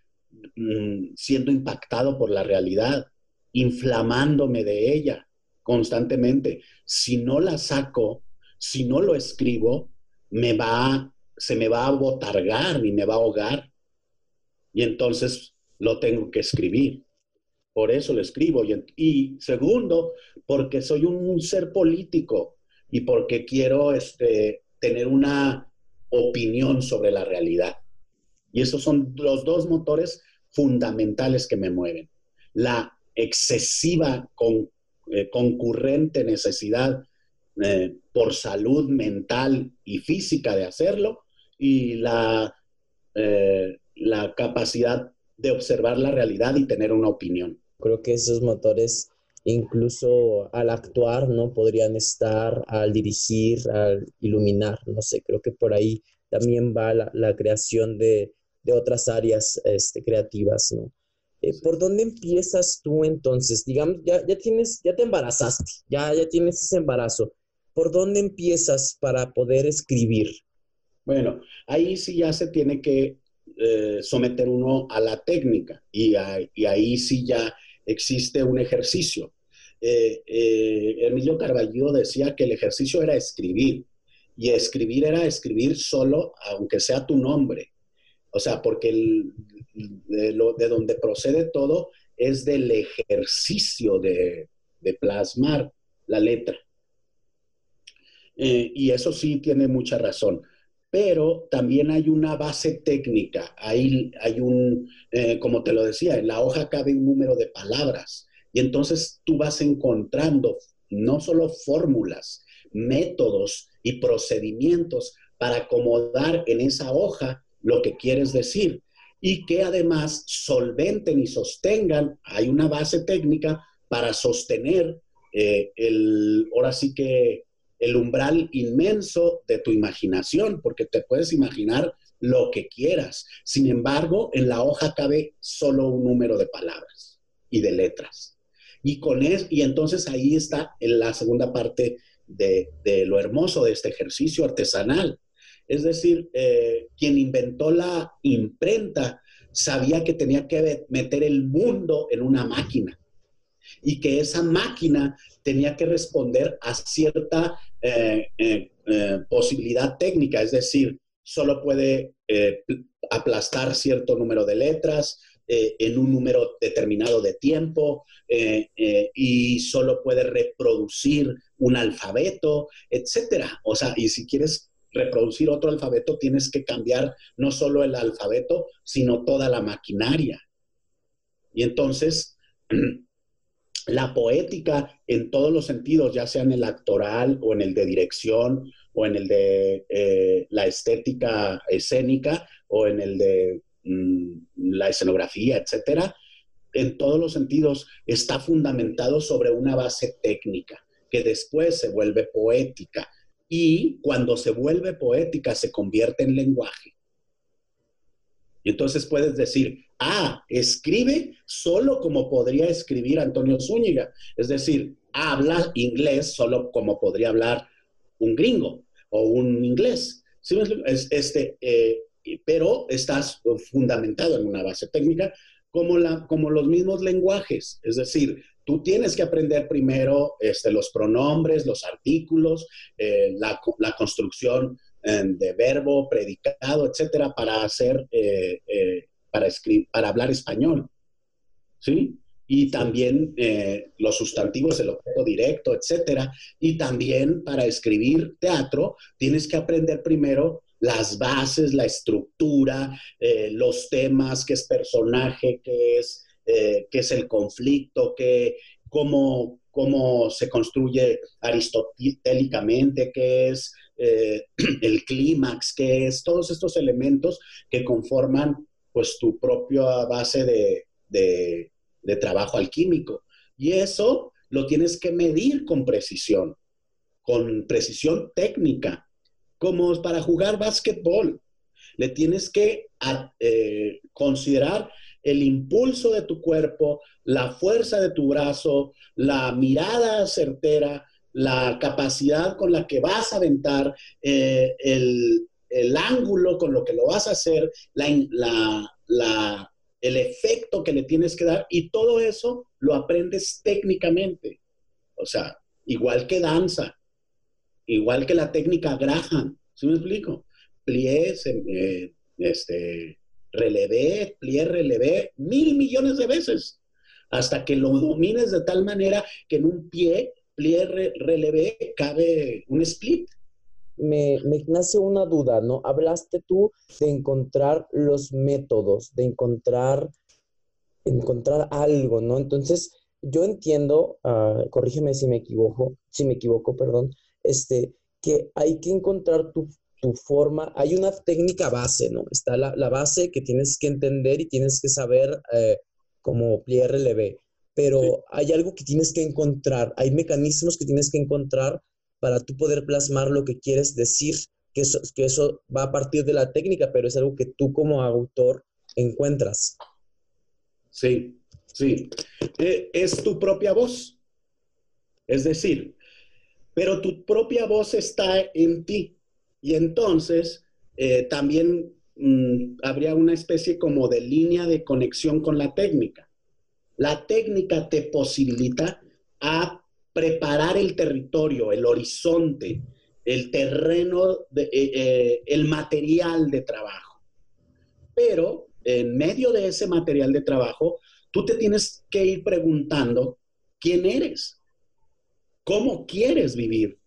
mm, siendo impactado por la realidad, inflamándome de ella constantemente. Si no la saco, si no lo escribo, me va, se me va a botargar y me va a ahogar. Y entonces lo tengo que escribir. Por eso lo escribo. Y, segundo, porque soy un ser político y porque quiero este, tener una opinión sobre la realidad. Y esos son los dos motores fundamentales que me mueven. La excesiva eh, concurrente necesidad eh, por salud mental y física de hacerlo y la, eh, la capacidad de observar la realidad y tener una opinión. Creo que esos motores incluso al actuar, ¿no? Podrían estar al dirigir, al iluminar, no sé, creo que por ahí también va la, creación de, otras áreas este, creativas, ¿no? Eh, ¿Por dónde empiezas tú entonces? Digamos, ya, ya tienes, ya te embarazaste, ya, ya tienes ese embarazo. ¿Por dónde empiezas para poder escribir? Bueno, ahí sí ya se tiene que eh, someter uno a la técnica y, y ahí sí ya existe un ejercicio. Eh, eh, Emilio Carballo decía que el ejercicio era escribir y escribir era escribir solo, aunque sea tu nombre. O sea, porque de, lo, de, donde procede todo es del ejercicio de, plasmar la letra. Eh, y eso sí tiene mucha razón pero también hay una base técnica. Ahí hay un, eh, como te lo decía, en la hoja cabe un número de palabras y entonces tú vas encontrando no solo fórmulas, métodos y procedimientos para acomodar en esa hoja lo que quieres decir y que además solventen y sostengan, hay una base técnica para sostener eh, el, ahora sí que el umbral inmenso de tu imaginación, porque te puedes imaginar lo que quieras. Sin embargo, en la hoja cabe solo un número de palabras y de letras. Y, con y entonces ahí está en la segunda parte de, lo hermoso de este ejercicio artesanal. Es decir, eh, quien inventó la imprenta sabía que tenía que meter el mundo en una máquina y que esa máquina tenía que responder a cierta eh, eh, eh, posibilidad técnica, es decir, solo puede aplastar cierto número de letras en un número determinado de tiempo y solo puede reproducir un alfabeto, etcétera. O sea, y si quieres reproducir otro alfabeto, tienes que cambiar no solo el alfabeto, sino toda la maquinaria. Y entonces, la poética en todos los sentidos, ya sea en el actoral o en el de dirección o en el de eh, la estética escénica o en el de mm, la escenografía, etcétera, en todos los sentidos está fundamentado sobre una base técnica que después se vuelve poética. y cuando se vuelve poética se convierte en lenguaje. Y entonces puedes decir, escribe solo como podría escribir Antonio Zúñiga. Es decir, habla inglés solo como podría hablar un gringo o un inglés. este, eh, pero estás fundamentado en una base técnica como, la, como los mismos lenguajes. Es decir, tú tienes que aprender primero este, los pronombres, los artículos, eh, la, la, construcción eh, de verbo, predicado, etcétera, para hacer, para escribir, para hablar español. ¿Sí? Y también los sustantivos, el objeto directo, etcétera. Y también para escribir teatro, tienes que aprender primero las bases, la estructura, los temas, qué es personaje, qué es eh, qué es el conflicto, qué, cómo, cómo se construye aristotélicamente, qué es eh, el clímax, qué es todos estos elementos que conforman pues tu propia base de, de trabajo alquímico. Y eso lo tienes que medir con precisión, con precisión técnica, como para jugar básquetbol. Le tienes que eh, considerar el impulso de tu cuerpo, la fuerza de tu brazo, la mirada certera, la capacidad con la que vas a aventar, eh, el, ángulo con lo que lo vas a hacer, el efecto que le tienes que dar y todo eso lo aprendes técnicamente. O sea, igual que danza, igual que la técnica Graham, ¿sí me explico? Pliés, eh, este, relevé, plié, relevé mil millones de veces hasta que lo domines de tal manera que en un pie, plié, relevé, cabe un split. Me, me, nace una duda, ¿no? Hablaste tú de encontrar los métodos, de encontrar, encontrar algo, ¿no? Entonces, yo entiendo, uh, corrígeme si me equivoco, si me equivoco, perdón, este, que hay que encontrar tu, tu forma, hay una técnica base, ¿no? Está la, base que tienes que entender y tienes que saber eh, como relevé, pero hay algo que tienes que encontrar, hay mecanismos que tienes que encontrar para tú poder plasmar lo que quieres decir, que eso, que eso va a partir de la técnica, pero es algo que tú como autor encuentras. Sí, sí. Eh, es tu propia voz. Es decir, pero tu propia voz está en ti. Y entonces eh, también mm, habría una especie como de línea de conexión con la técnica. La técnica te posibilita a preparar el territorio, el horizonte, el terreno, eh, eh, el material de trabajo. Pero en medio de ese material de trabajo, tú te tienes que ir preguntando quién eres, cómo quieres vivir,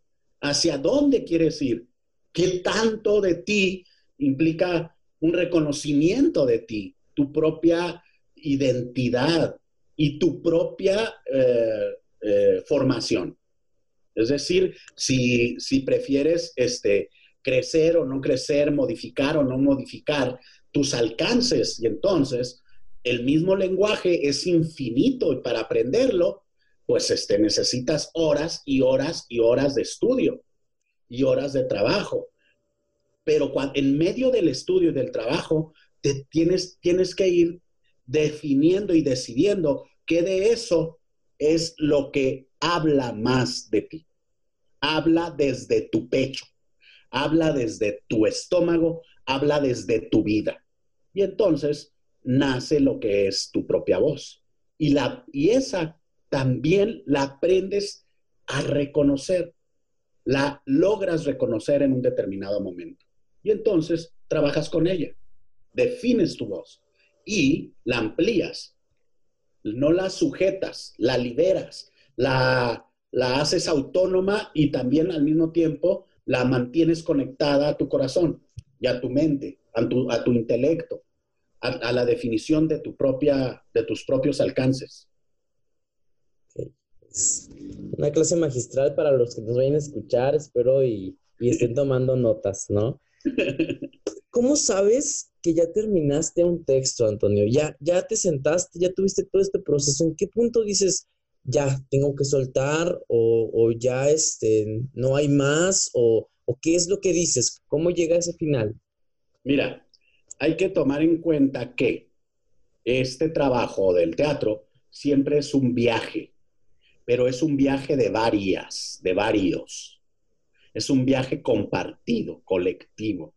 hacia dónde quieres ir, ¿Qué tanto de ti implica un reconocimiento de ti, tu propia identidad y tu propia eh, eh, formación? Es decir, si, prefieres este, crecer o no crecer, modificar o no modificar tus alcances y entonces el mismo lenguaje es infinito y para aprenderlo, pues este, necesitas horas y horas y horas de estudio y horas de trabajo. Pero en medio del estudio y del trabajo, te tienes, tienes que ir definiendo y decidiendo qué de eso es lo que habla más de ti. Habla desde tu pecho, habla desde tu estómago, habla desde tu vida. Y entonces nace lo que es tu propia voz. Y, la, y esa también la aprendes a reconocer la logras reconocer en un determinado momento. Y entonces trabajas con ella, defines tu voz y la amplías. No la sujetas, la liberas, la, la haces autónoma y también al mismo tiempo la mantienes conectada a tu corazón y a tu mente, a tu, a tu intelecto, a, a, la definición de, tu propia, de tus propios alcances una clase magistral para los que nos vayan a escuchar, espero, y, estén tomando notas, ¿no? ¿Cómo sabes que ya terminaste un texto, Antonio? Ya, ya te sentaste, ya tuviste todo este proceso. ¿En qué punto dices, ya tengo que soltar o, ya este, no hay más o, ¿O qué es lo que dices? ¿Cómo llega a ese final? Mira, hay que tomar en cuenta que este trabajo del teatro siempre es un viaje, pero es un viaje de varias, de varios. Es un viaje compartido, colectivo,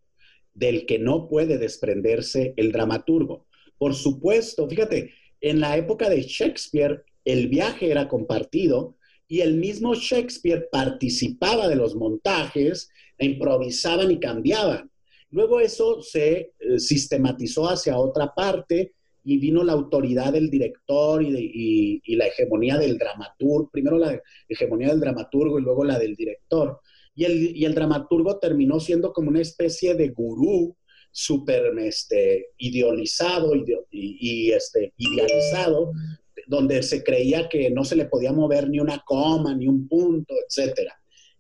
del que no puede desprenderse el dramaturgo. Por supuesto, fíjate, en la época de Shakespeare, el viaje era compartido y el mismo Shakespeare participaba de los montajes, improvisaban y cambiaban. Luego eso se eh, sistematizó hacia otra parte y vino la autoridad del director y, la hegemonía del dramaturgo, primero la hegemonía del dramaturgo y luego la del director. Y el, dramaturgo terminó siendo como una especie de gurú súper este, idealizado y, este, idealizado, donde se creía que no se le podía mover ni una coma, ni un punto, etc.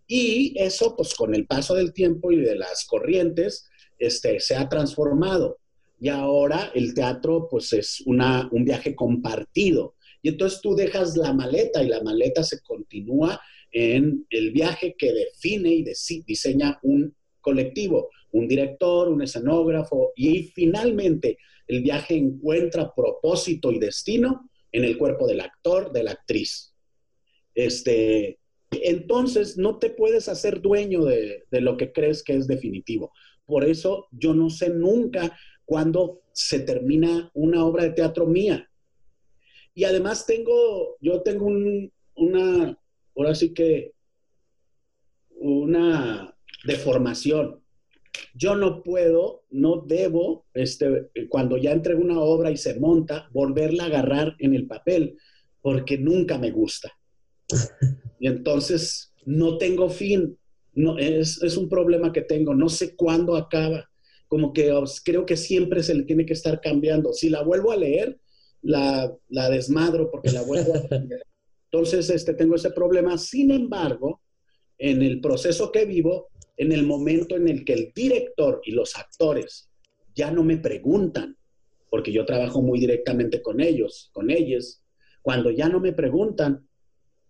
Y eso, pues con el paso del tiempo y de las corrientes, este, se ha transformado. Y ahora el teatro, pues es una, un viaje compartido. Y entonces tú dejas la maleta y la maleta se continúa en el viaje que define y diseña un colectivo, un director, un escenógrafo, y finalmente el viaje encuentra propósito y destino en el cuerpo del actor, de la actriz. Este, entonces no te puedes hacer dueño de, lo que crees que es definitivo. Por eso yo no sé nunca cuándo se termina una obra de teatro mía. Y además tengo, yo tengo un, una, ahora sí que, una deformación. Yo no puedo, no debo, este, cuando ya entrego una obra y se monta, volverla a agarrar en el papel, porque nunca me gusta. Y entonces no tengo fin no, es, un problema que tengo, no sé cuándo acaba, como que creo que siempre se le tiene que estar cambiando. Si la vuelvo a leer, la, desmadro porque la vuelvo a leer. Entonces, este, tengo ese problema. Sin embargo, en el proceso que vivo, en el momento en el que el director y los actores ya no me preguntan, porque yo trabajo muy directamente con ellos, con ellos, cuando ya no me preguntan,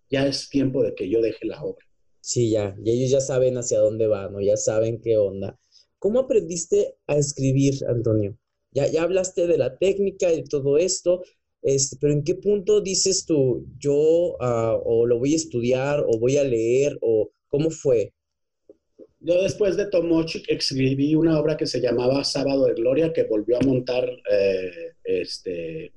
ya es tiempo de que yo deje la obra. Sí, ya, y ellos ya saben hacia dónde van. Ya saben qué onda. ¿Cómo aprendiste a escribir, Antonio? Ya, ya hablaste de la técnica y todo esto, este, pero ¿en qué punto dices tú, yo ah, o lo voy a estudiar o voy a leer o cómo fue? Yo después de Tomochic escribí una obra que se llamaba Sábado de Gloria, que volvió a montar eh, este,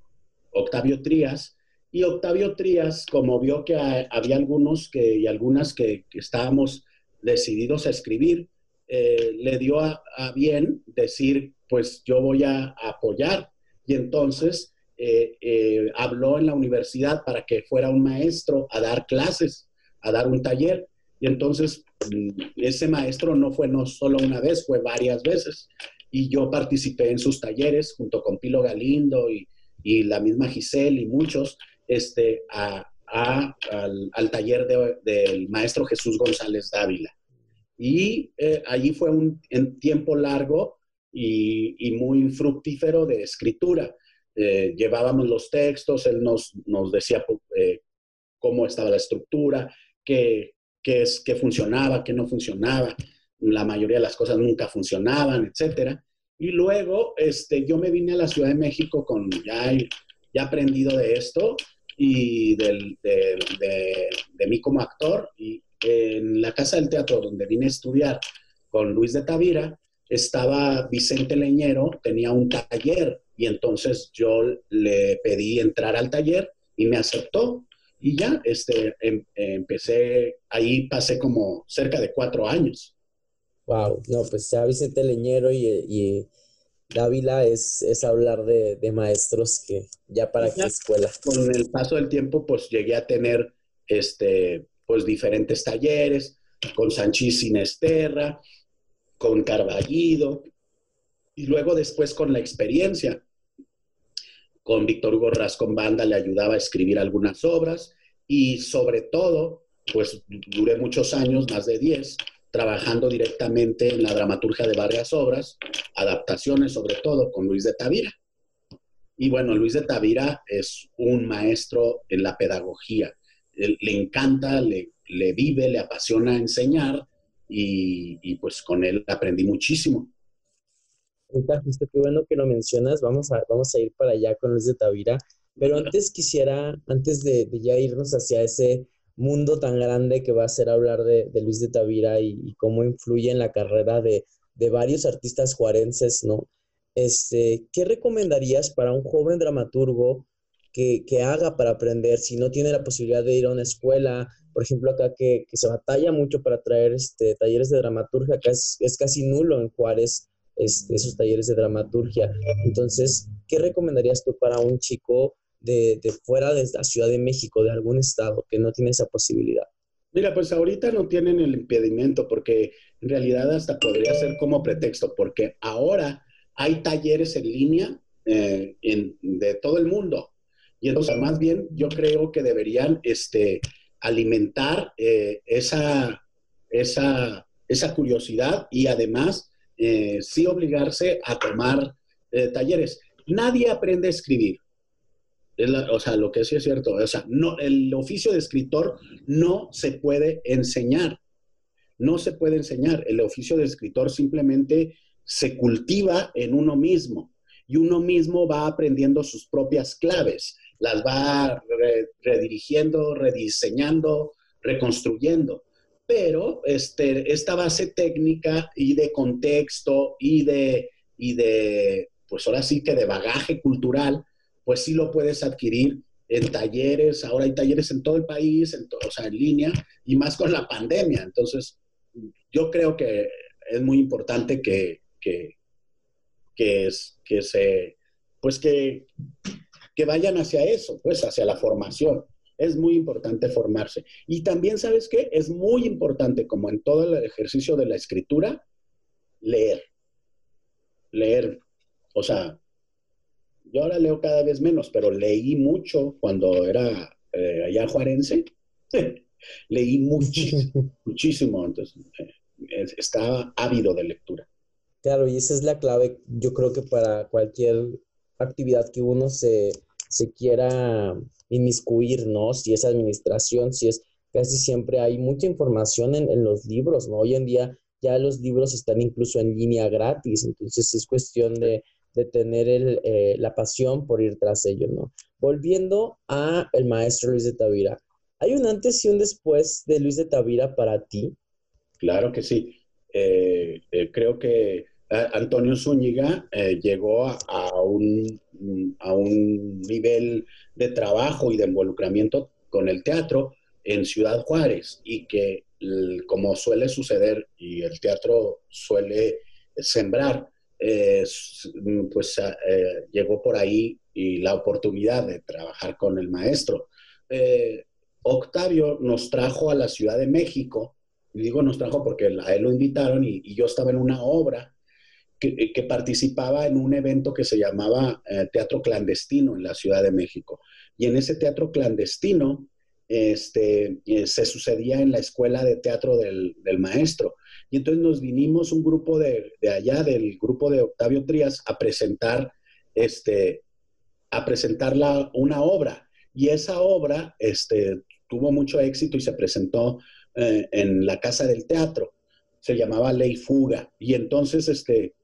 Octavio Trías, y Octavio Trías, como vio que había algunos que, y algunas que, estábamos decididos a escribir, eh, le dio a, bien decir, pues yo voy a, apoyar. Y entonces eh, eh, habló en la universidad para que fuera un maestro a dar clases, a dar un taller. Y entonces mm, ese maestro no fue no solo una vez, fue varias veces. Y yo participé en sus talleres junto con Pilo Galindo y, la misma Giselle y muchos este, a, al, taller del maestro Jesús González Dávila. Y eh, allí fue un tiempo largo y, muy fructífero de escritura. Eh, llevábamos los textos, él nos, nos decía eh, cómo estaba la estructura, qué, qué, es, qué funcionaba, qué no funcionaba. La mayoría de las cosas nunca funcionaban, etc. Y luego este, yo me vine a la Ciudad de México con ya, ya aprendido de esto y del, de, de, mí como actor. Y en la Casa del Teatro, donde vine a estudiar con Luis de Tavira, estaba Vicente Leñero, tenía un taller y entonces yo le pedí entrar al taller y me aceptó. Y ya, este, em, empecé, ahí pasé como cerca de cuatro años. Wow, no, pues ya Vicente Leñero y, y Dávila es, es hablar de, maestros que ya para qué escuela. Con el paso del tiempo, pues llegué a tener este, pues diferentes talleres, con Sanchís Sinesterra, con Carballido, y luego después con la experiencia. Con Víctor Hugo Rascón Banda le ayudaba a escribir algunas obras y sobre todo, pues duré muchos años, más de 10, trabajando directamente en la dramaturgia de varias obras, adaptaciones sobre todo con Luis de Tavira. Y bueno, Luis de Tavira es un maestro en la pedagogía. Le encanta, le, vive, le apasiona enseñar y, pues con él aprendí muchísimo. Ahorita, justo qué bueno que lo mencionas, vamos a, vamos a ir para allá con Luis de Tavira, pero antes quisiera, antes de, ya irnos hacia ese mundo tan grande que va a ser hablar de, Luis de Tavira y, cómo influye en la carrera de, de varios artistas juarenses, ¿no? Este, ¿Qué recomendarías para un joven dramaturgo que, haga para aprender si no tiene la posibilidad de ir a una escuela? Por ejemplo, acá que, se batalla mucho para traer este, talleres de dramaturgia, acá es, casi nulo en Juárez esos talleres de dramaturgia. Entonces, ¿qué recomendarías tú para un chico de, de fuera de la Ciudad de México, de algún estado que no tiene esa posibilidad? Mira, pues ahorita no tienen el impedimento porque en realidad hasta podría ser como pretexto, porque ahora hay talleres en línea eh, de todo el mundo. Y entonces, más bien, yo creo que deberían este, alimentar eh, esa, esa, esa, curiosidad y además eh, sí obligarse a tomar talleres. Nadie aprende a escribir. o sea, lo que sí es cierto, o sea, no, el oficio de escritor no se puede enseñar. No se puede enseñar. El oficio de escritor simplemente se cultiva en uno mismo y uno mismo va aprendiendo sus propias claves, las va redirigiendo, rediseñando, reconstruyendo. Pero este, esta base técnica y de contexto y de, y de, pues ahora sí que de bagaje cultural, pues sí lo puedes adquirir en talleres, ahora hay talleres en todo el país, en o sea, en línea, y más con la pandemia. Entonces, yo creo que es muy importante que, que, que, es, que se, pues que, que vayan hacia eso, pues hacia la formación. Es muy importante formarse. Y también, ¿sabes qué? Es muy importante, como en todo el ejercicio de la escritura, leer. Leer. O sea, yo ahora leo cada vez menos, pero leí mucho cuando era eh, allá juarense. leí muchísimo, muchísimo. Entonces, eh, estaba ávido de lectura. Claro, y esa es la clave, yo creo que para cualquier actividad que uno se, quiera inmiscuir, ¿no? Si es administración, si es, casi siempre hay mucha información en, los libros, ¿no? Hoy en día ya los libros están incluso en línea gratis, entonces es cuestión de, tener eh, la pasión por ir tras ello, ¿no? Volviendo a el maestro Luis de Tavira, ¿hay un antes y un después de Luis de Tavira para ti? Claro que sí. Eh, eh, creo que Antonio Zúñiga eh, llegó a, un, a un nivel de trabajo y de involucramiento con el teatro en Ciudad Juárez y que, como suele suceder y el teatro suele sembrar, eh, pues eh, llegó por ahí y la oportunidad de trabajar con el maestro. Octavio nos trajo a la Ciudad de México, y digo nos trajo porque a él lo invitaron y yo estaba en una obra eh, que, participaba en un evento que se llamaba eh, Teatro Clandestino en la Ciudad de México. Y en ese teatro clandestino este, eh, se sucedía en la escuela de teatro del, maestro. Y entonces nos vinimos un grupo de, allá, del grupo de Octavio Trías, a presentar, este, a presentar una obra. Y esa obra este, tuvo mucho éxito y se presentó en la Casa del Teatro. Se llamaba Ley Fuga. Y entonces, este,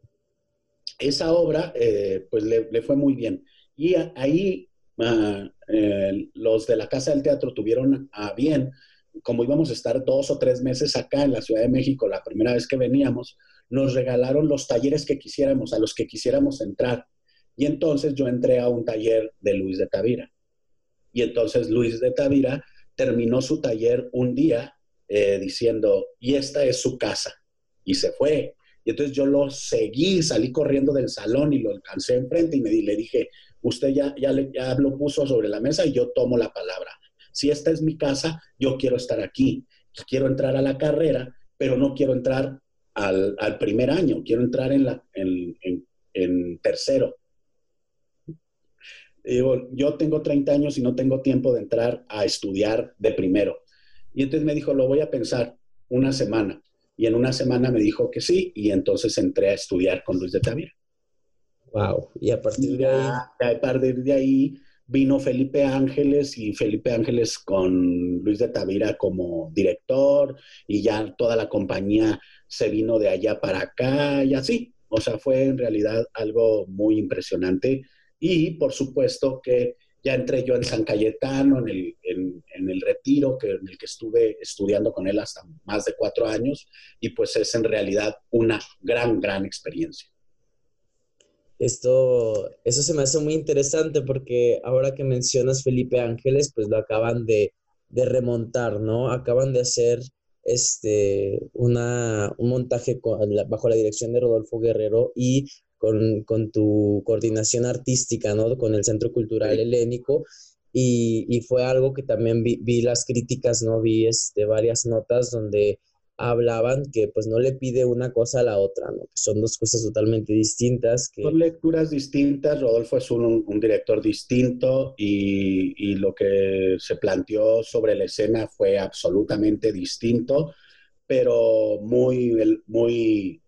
esa obra eh, pues le, fue muy bien. Y ahí ah, eh, los de la Casa del Teatro tuvieron a bien, como íbamos a estar dos o tres meses acá en la Ciudad de México, la primera vez que veníamos, nos regalaron los talleres que quisiéramos, a los que quisiéramos entrar. Y entonces yo entré a un taller de Luis de Tavira. Y entonces Luis de Tavira terminó su taller un día eh, diciendo, y esta es su casa. Y se fue. Y entonces yo lo seguí, salí corriendo del salón y lo alcancé enfrente y le dije, usted ya, ya, ya lo puso sobre la mesa y yo tomo la palabra. Si esta es mi casa, yo quiero estar aquí. Quiero entrar a la carrera, pero no quiero entrar al, primer año, quiero entrar en, la, en, tercero. digo, yo tengo 30 años y no tengo tiempo de entrar a estudiar de primero. Y entonces me dijo, lo voy a pensar una semana. Y en una semana me dijo que sí, y entonces entré a estudiar con Luis de Tavira. Wow, y a partir de ahí. a partir de ahí, vino Felipe Ángeles y Felipe Ángeles con Luis de Tavira como director y ya toda la compañía se vino de allá para acá y así. O sea, fue en realidad algo muy impresionante y por supuesto que ya entré yo en San Cayetano, en el, en, el retiro que, en el que estuve estudiando con él hasta más de cuatro años y pues es en realidad una gran, gran experiencia. Esto, eso se me hace muy interesante porque ahora que mencionas Felipe Ángeles, pues lo acaban de, remontar, ¿no? Acaban de hacer este, una, un montaje bajo la dirección de Rodolfo Guerrero y con, tu coordinación artística, ¿no? Con el Centro Cultural Helénico. Y, fue algo que también vi, vi, las críticas, ¿no? Vi este, varias notas donde hablaban que pues no le pide una cosa a la otra, ¿no? Que son dos cosas totalmente distintas. Que... Son lecturas distintas, Rodolfo es un, director distinto y, lo que se planteó sobre la escena fue absolutamente distinto, pero muy, muy,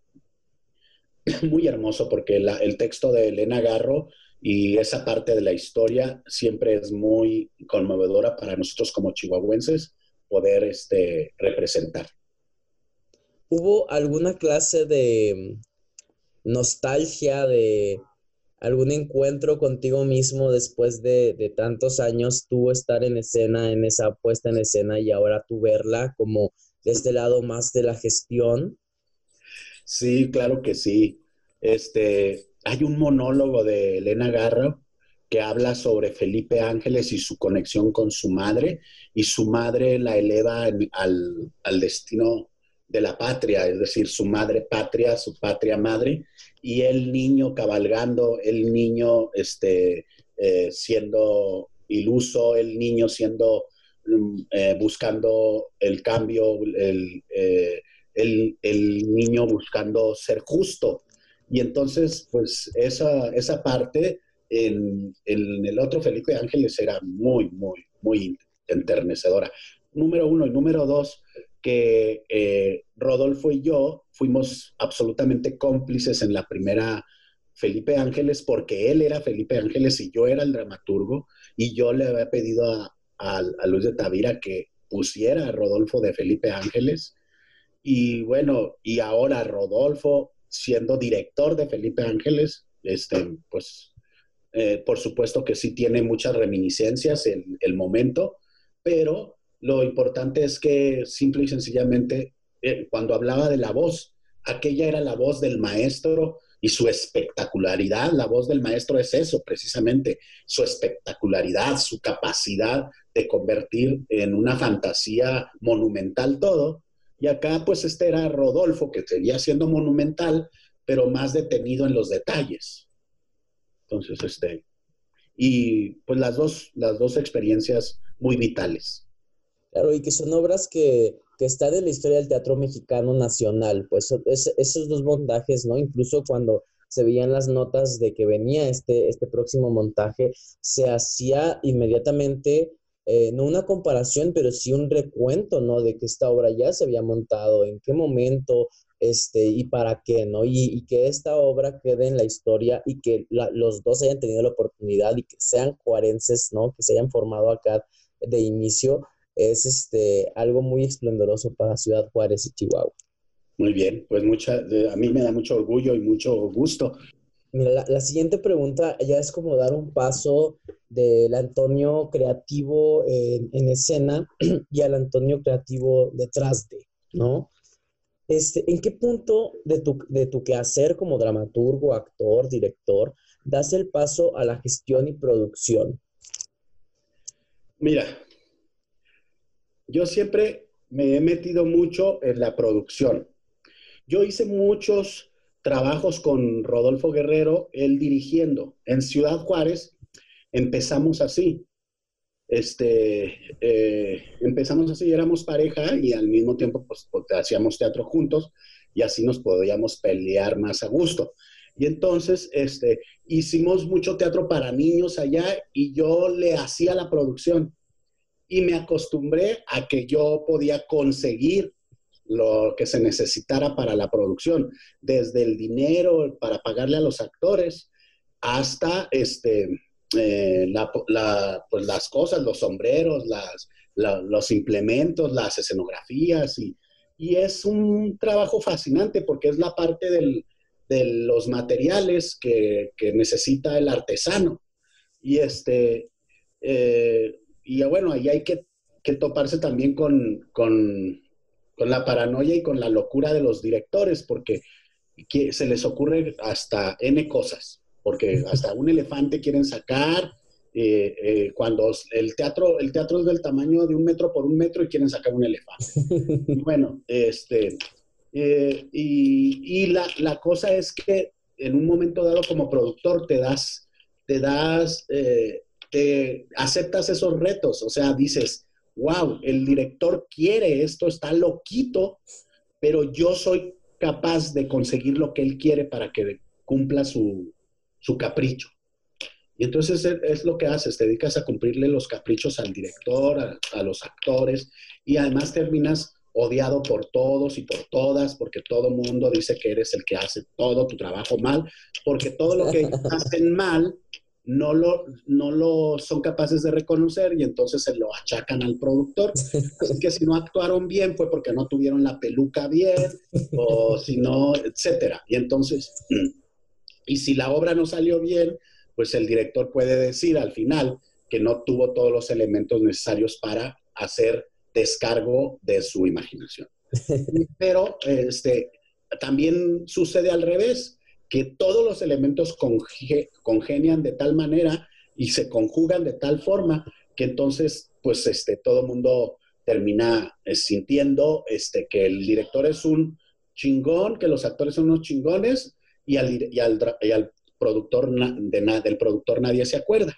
muy hermoso porque el texto de Elena Garro y esa parte de la historia siempre es muy conmovedora para nosotros como chihuahuenses poder este, representar. ¿Hubo alguna clase de nostalgia, de algún encuentro contigo mismo después de, tantos años, tú estar en escena, en esa puesta en escena y ahora tú verla como de este lado más de la gestión? Sí, claro que sí. Este, hay un monólogo de Elena Garro que habla sobre Felipe Ángeles y su conexión con su madre, y su madre la eleva al, al destino de la patria, es decir, su madre patria, su patria madre, y el niño cabalgando, el niño este, eh, siendo iluso, el niño siendo, mm, eh, buscando el cambio, eh, el, niño buscando ser justo. Y entonces, pues esa, esa parte en, el otro Felipe Ángeles era muy, muy, muy enternecedora. Número uno y número dos, que eh, Rodolfo y yo fuimos absolutamente cómplices en la primera Felipe Ángeles porque él era Felipe Ángeles y yo era el dramaturgo y yo le había pedido a, a, Luis de Tavira que pusiera a Rodolfo de Felipe Ángeles y bueno, y ahora Rodolfo siendo director de Felipe Ángeles, este, pues eh, por supuesto que sí tiene muchas reminiscencias en el momento, pero lo importante es que simple y sencillamente, eh, cuando hablaba de la voz, aquella era la voz del maestro y su espectacularidad. La voz del maestro es eso, precisamente, su espectacularidad, su capacidad de convertir en una fantasía monumental todo. Y acá, pues, este era Rodolfo, que seguía siendo monumental, pero más detenido en los detalles. Entonces, este, y pues las dos, las dos experiencias muy vitales. Claro, y que son obras que, que están en la historia del teatro mexicano nacional, pues esos dos montajes, ¿no? Incluso cuando se veían las notas de que venía este, este próximo montaje, se hacía inmediatamente, eh, no una comparación, pero sí un recuento, ¿no? De que esta obra ya se había montado, en qué momento, este, y para qué, ¿no? Y, que esta obra quede en la historia y que los dos hayan tenido la oportunidad y que sean cuarenses, ¿no? Que se hayan formado acá de inicio, es este, algo muy esplendoroso para Ciudad Juárez y Chihuahua. Muy bien, pues mucha, a mí me da mucho orgullo y mucho gusto. Mira, la, siguiente pregunta ya es como dar un paso del Antonio creativo en, escena y al Antonio creativo detrás de, ¿no? Este, ¿En qué punto de tu, de tu quehacer como dramaturgo, actor, director, das el paso a la gestión y producción? Mira, yo siempre me he metido mucho en la producción. Yo hice muchos trabajos con Rodolfo Guerrero, él dirigiendo. En Ciudad Juárez empezamos así. Este, eh, empezamos así, éramos pareja y al mismo tiempo pues, pues, hacíamos teatro juntos y así nos podíamos pelear más a gusto. Y entonces este, hicimos mucho teatro para niños allá y yo le hacía la producción y me acostumbré a que yo podía conseguir lo que se necesitara para la producción, desde el dinero para pagarle a los actores hasta este, eh, pues las cosas, los sombreros, las, los implementos, las escenografías y, y, es un trabajo fascinante porque es la parte del, de los materiales que, que, necesita el artesano. Y este, eh, y bueno, ahí hay que, que toparse también con, con, con, la paranoia y con la locura de los directores, porque se les ocurre hasta N cosas, porque hasta un elefante quieren sacar, eh, eh, cuando el teatro, el teatro es del tamaño de un metro por un metro y quieren sacar un elefante. bueno, este, eh, y, y la, la, cosa es que en un momento dado como productor te das, te das, te aceptas esos retos, o sea, dices, wow, el director quiere esto, está loquito, pero yo soy capaz de conseguir lo que él quiere para que cumpla su, su capricho. Y entonces es, lo que haces, te dedicas a cumplirle los caprichos al director, a, los actores, y además terminas odiado por todos y por todas, porque todo mundo dice que eres el que hace todo tu trabajo mal, porque todo lo que hacen mal no lo, no lo son capaces de reconocer y entonces se lo achacan al productor. Así que si no actuaron bien fue porque no tuvieron la peluca bien o si no, etcétera. Y entonces, y si la obra no salió bien, pues el director puede decir al final que no tuvo todos los elementos necesarios para hacer descargo de su imaginación. Pero este, también sucede al revés, que todos los elementos congenian de tal manera y se conjugan de tal forma que entonces, pues, este, todo mundo termina eh, sintiendo este, que el director es un chingón, que los actores son unos chingones y al, y al productor de del productor nadie se acuerda.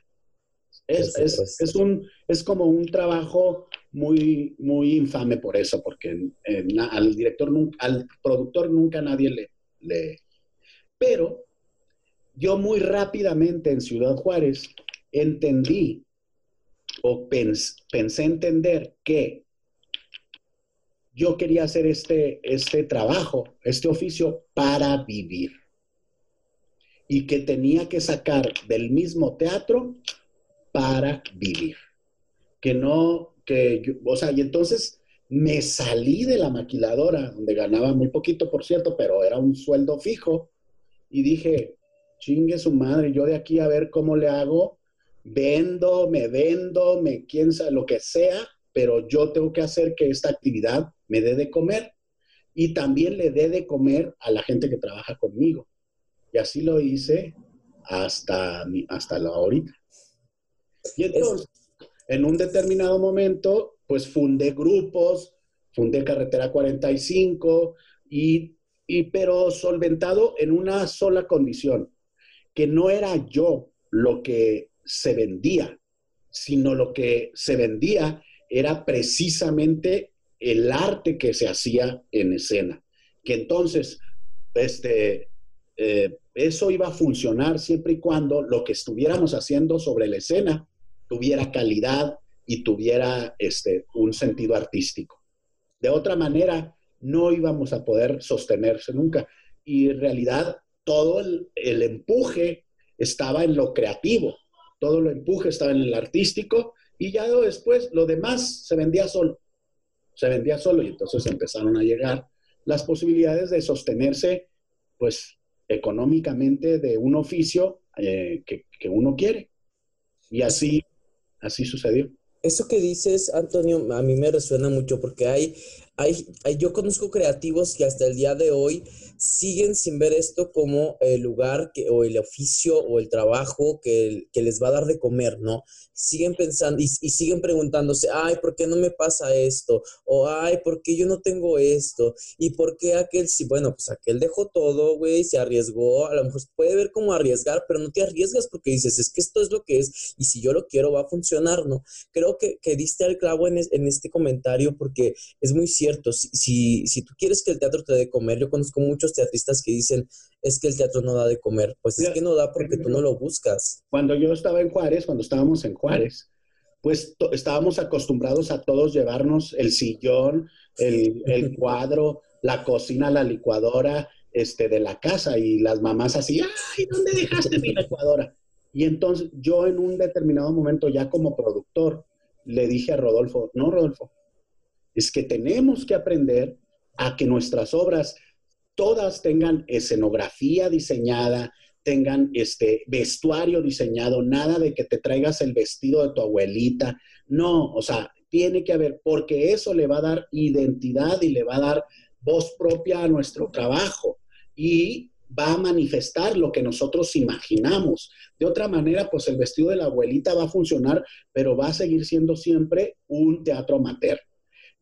Es, es, es, un, es como un trabajo muy, muy infame por eso, porque al director, al productor nunca nadie le, le... Pero yo muy rápidamente en Ciudad Juárez entendí o pensé entender que yo quería hacer este, este trabajo, este oficio para vivir y que tenía que sacar del mismo teatro para vivir. Que no, que, o sea, y entonces me salí de la maquiladora, donde ganaba muy poquito, por cierto, pero era un sueldo fijo, y dije, chingue su madre, yo de aquí a ver cómo le hago, vendo, me vendo, me quién sabe, lo que sea, pero yo tengo que hacer que esta actividad me dé de comer y también le dé de comer a la gente que trabaja conmigo. Y así lo hice hasta, hasta la ahorita. Y entonces, en un determinado momento, pues fundé grupos, fundé Carretera 45, y, y, pero solventado en una sola condición, que no era yo lo que se vendía, sino lo que se vendía era precisamente el arte que se hacía en escena. Que entonces, este, eh, eso iba a funcionar siempre y cuando lo que estuviéramos haciendo sobre la escena tuviera calidad y tuviera este, un sentido artístico. De otra manera, no íbamos a poder sostenerse nunca. Y en realidad, todo el, empuje estaba en lo creativo, todo el empuje estaba en el artístico y ya después lo demás se vendía solo. Se vendía solo y entonces empezaron a llegar las posibilidades de sostenerse, pues económicamente de un oficio eh, que, que, uno quiere. Y así, así sucedió. Eso que dices, Antonio, a mí me resuena mucho porque hay, hay, yo conozco creativos que hasta el día de hoy siguen sin ver esto como el lugar que, o el oficio o el trabajo que, que les va a dar de comer, ¿no? Siguen pensando y, y, siguen preguntándose, ay, ¿por qué no me pasa esto? O ay, ¿por qué yo no tengo esto? ¿Y por qué aquel sí? Bueno, pues aquel dejó todo, güey, se arriesgó, a lo mejor puede ver como arriesgar, pero no te arriesgas porque dices, es que esto es lo que es y si yo lo quiero va a funcionar, ¿no? Creo que, que diste al clavo en, en este comentario porque es muy cierto cierto. Si, si, tú quieres que el teatro te dé comer, yo conozco muchos teatristas que dicen, es que el teatro no da de comer. Pues es que no da porque tú no lo buscas. Cuando yo estaba en Juárez, cuando estábamos en Juárez, pues estábamos acostumbrados a todos llevarnos el sillón, el, el cuadro, la cocina, la licuadora este, de la casa y las mamás así, ay, ¿dónde dejaste mi licuadora? Y entonces yo en un determinado momento, ya como productor, le dije a Rodolfo, no, Rodolfo, es que tenemos que aprender a que nuestras obras todas tengan escenografía diseñada, tengan este vestuario diseñado, nada de que te traigas el vestido de tu abuelita. No, o sea, tiene que haber, porque eso le va a dar identidad y le va a dar voz propia a nuestro trabajo y va a manifestar lo que nosotros imaginamos. De otra manera, pues el vestido de la abuelita va a funcionar, pero va a seguir siendo siempre un teatro amateur.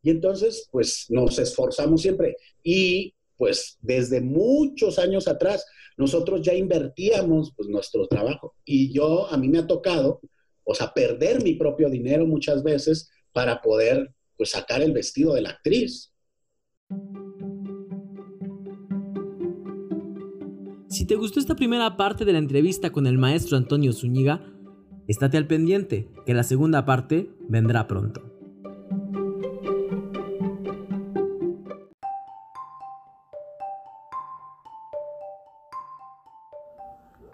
Y entonces, pues nos esforzamos siempre. Y pues desde muchos años atrás, nosotros ya invertíamos pues, nuestro trabajo. Y yo, a mí me ha tocado, o sea, perder mi propio dinero muchas veces para poder pues, sacar el vestido de la actriz. Si te gustó esta primera parte de la entrevista con el maestro Antonio Zúñiga, estate al pendiente, que la segunda parte vendrá pronto.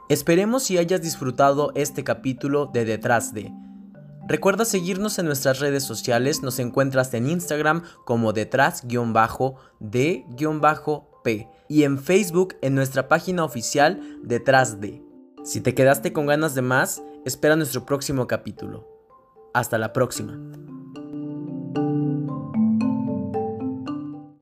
Esperemos si hayas disfrutado este capítulo de Detrás de. Recuerda seguirnos en nuestras redes sociales, nos encuentras en Instagram como detrás-de-p y en Facebook en nuestra página oficial Detrás de. Si te quedaste con ganas de más, espera nuestro próximo capítulo. Hasta la próxima.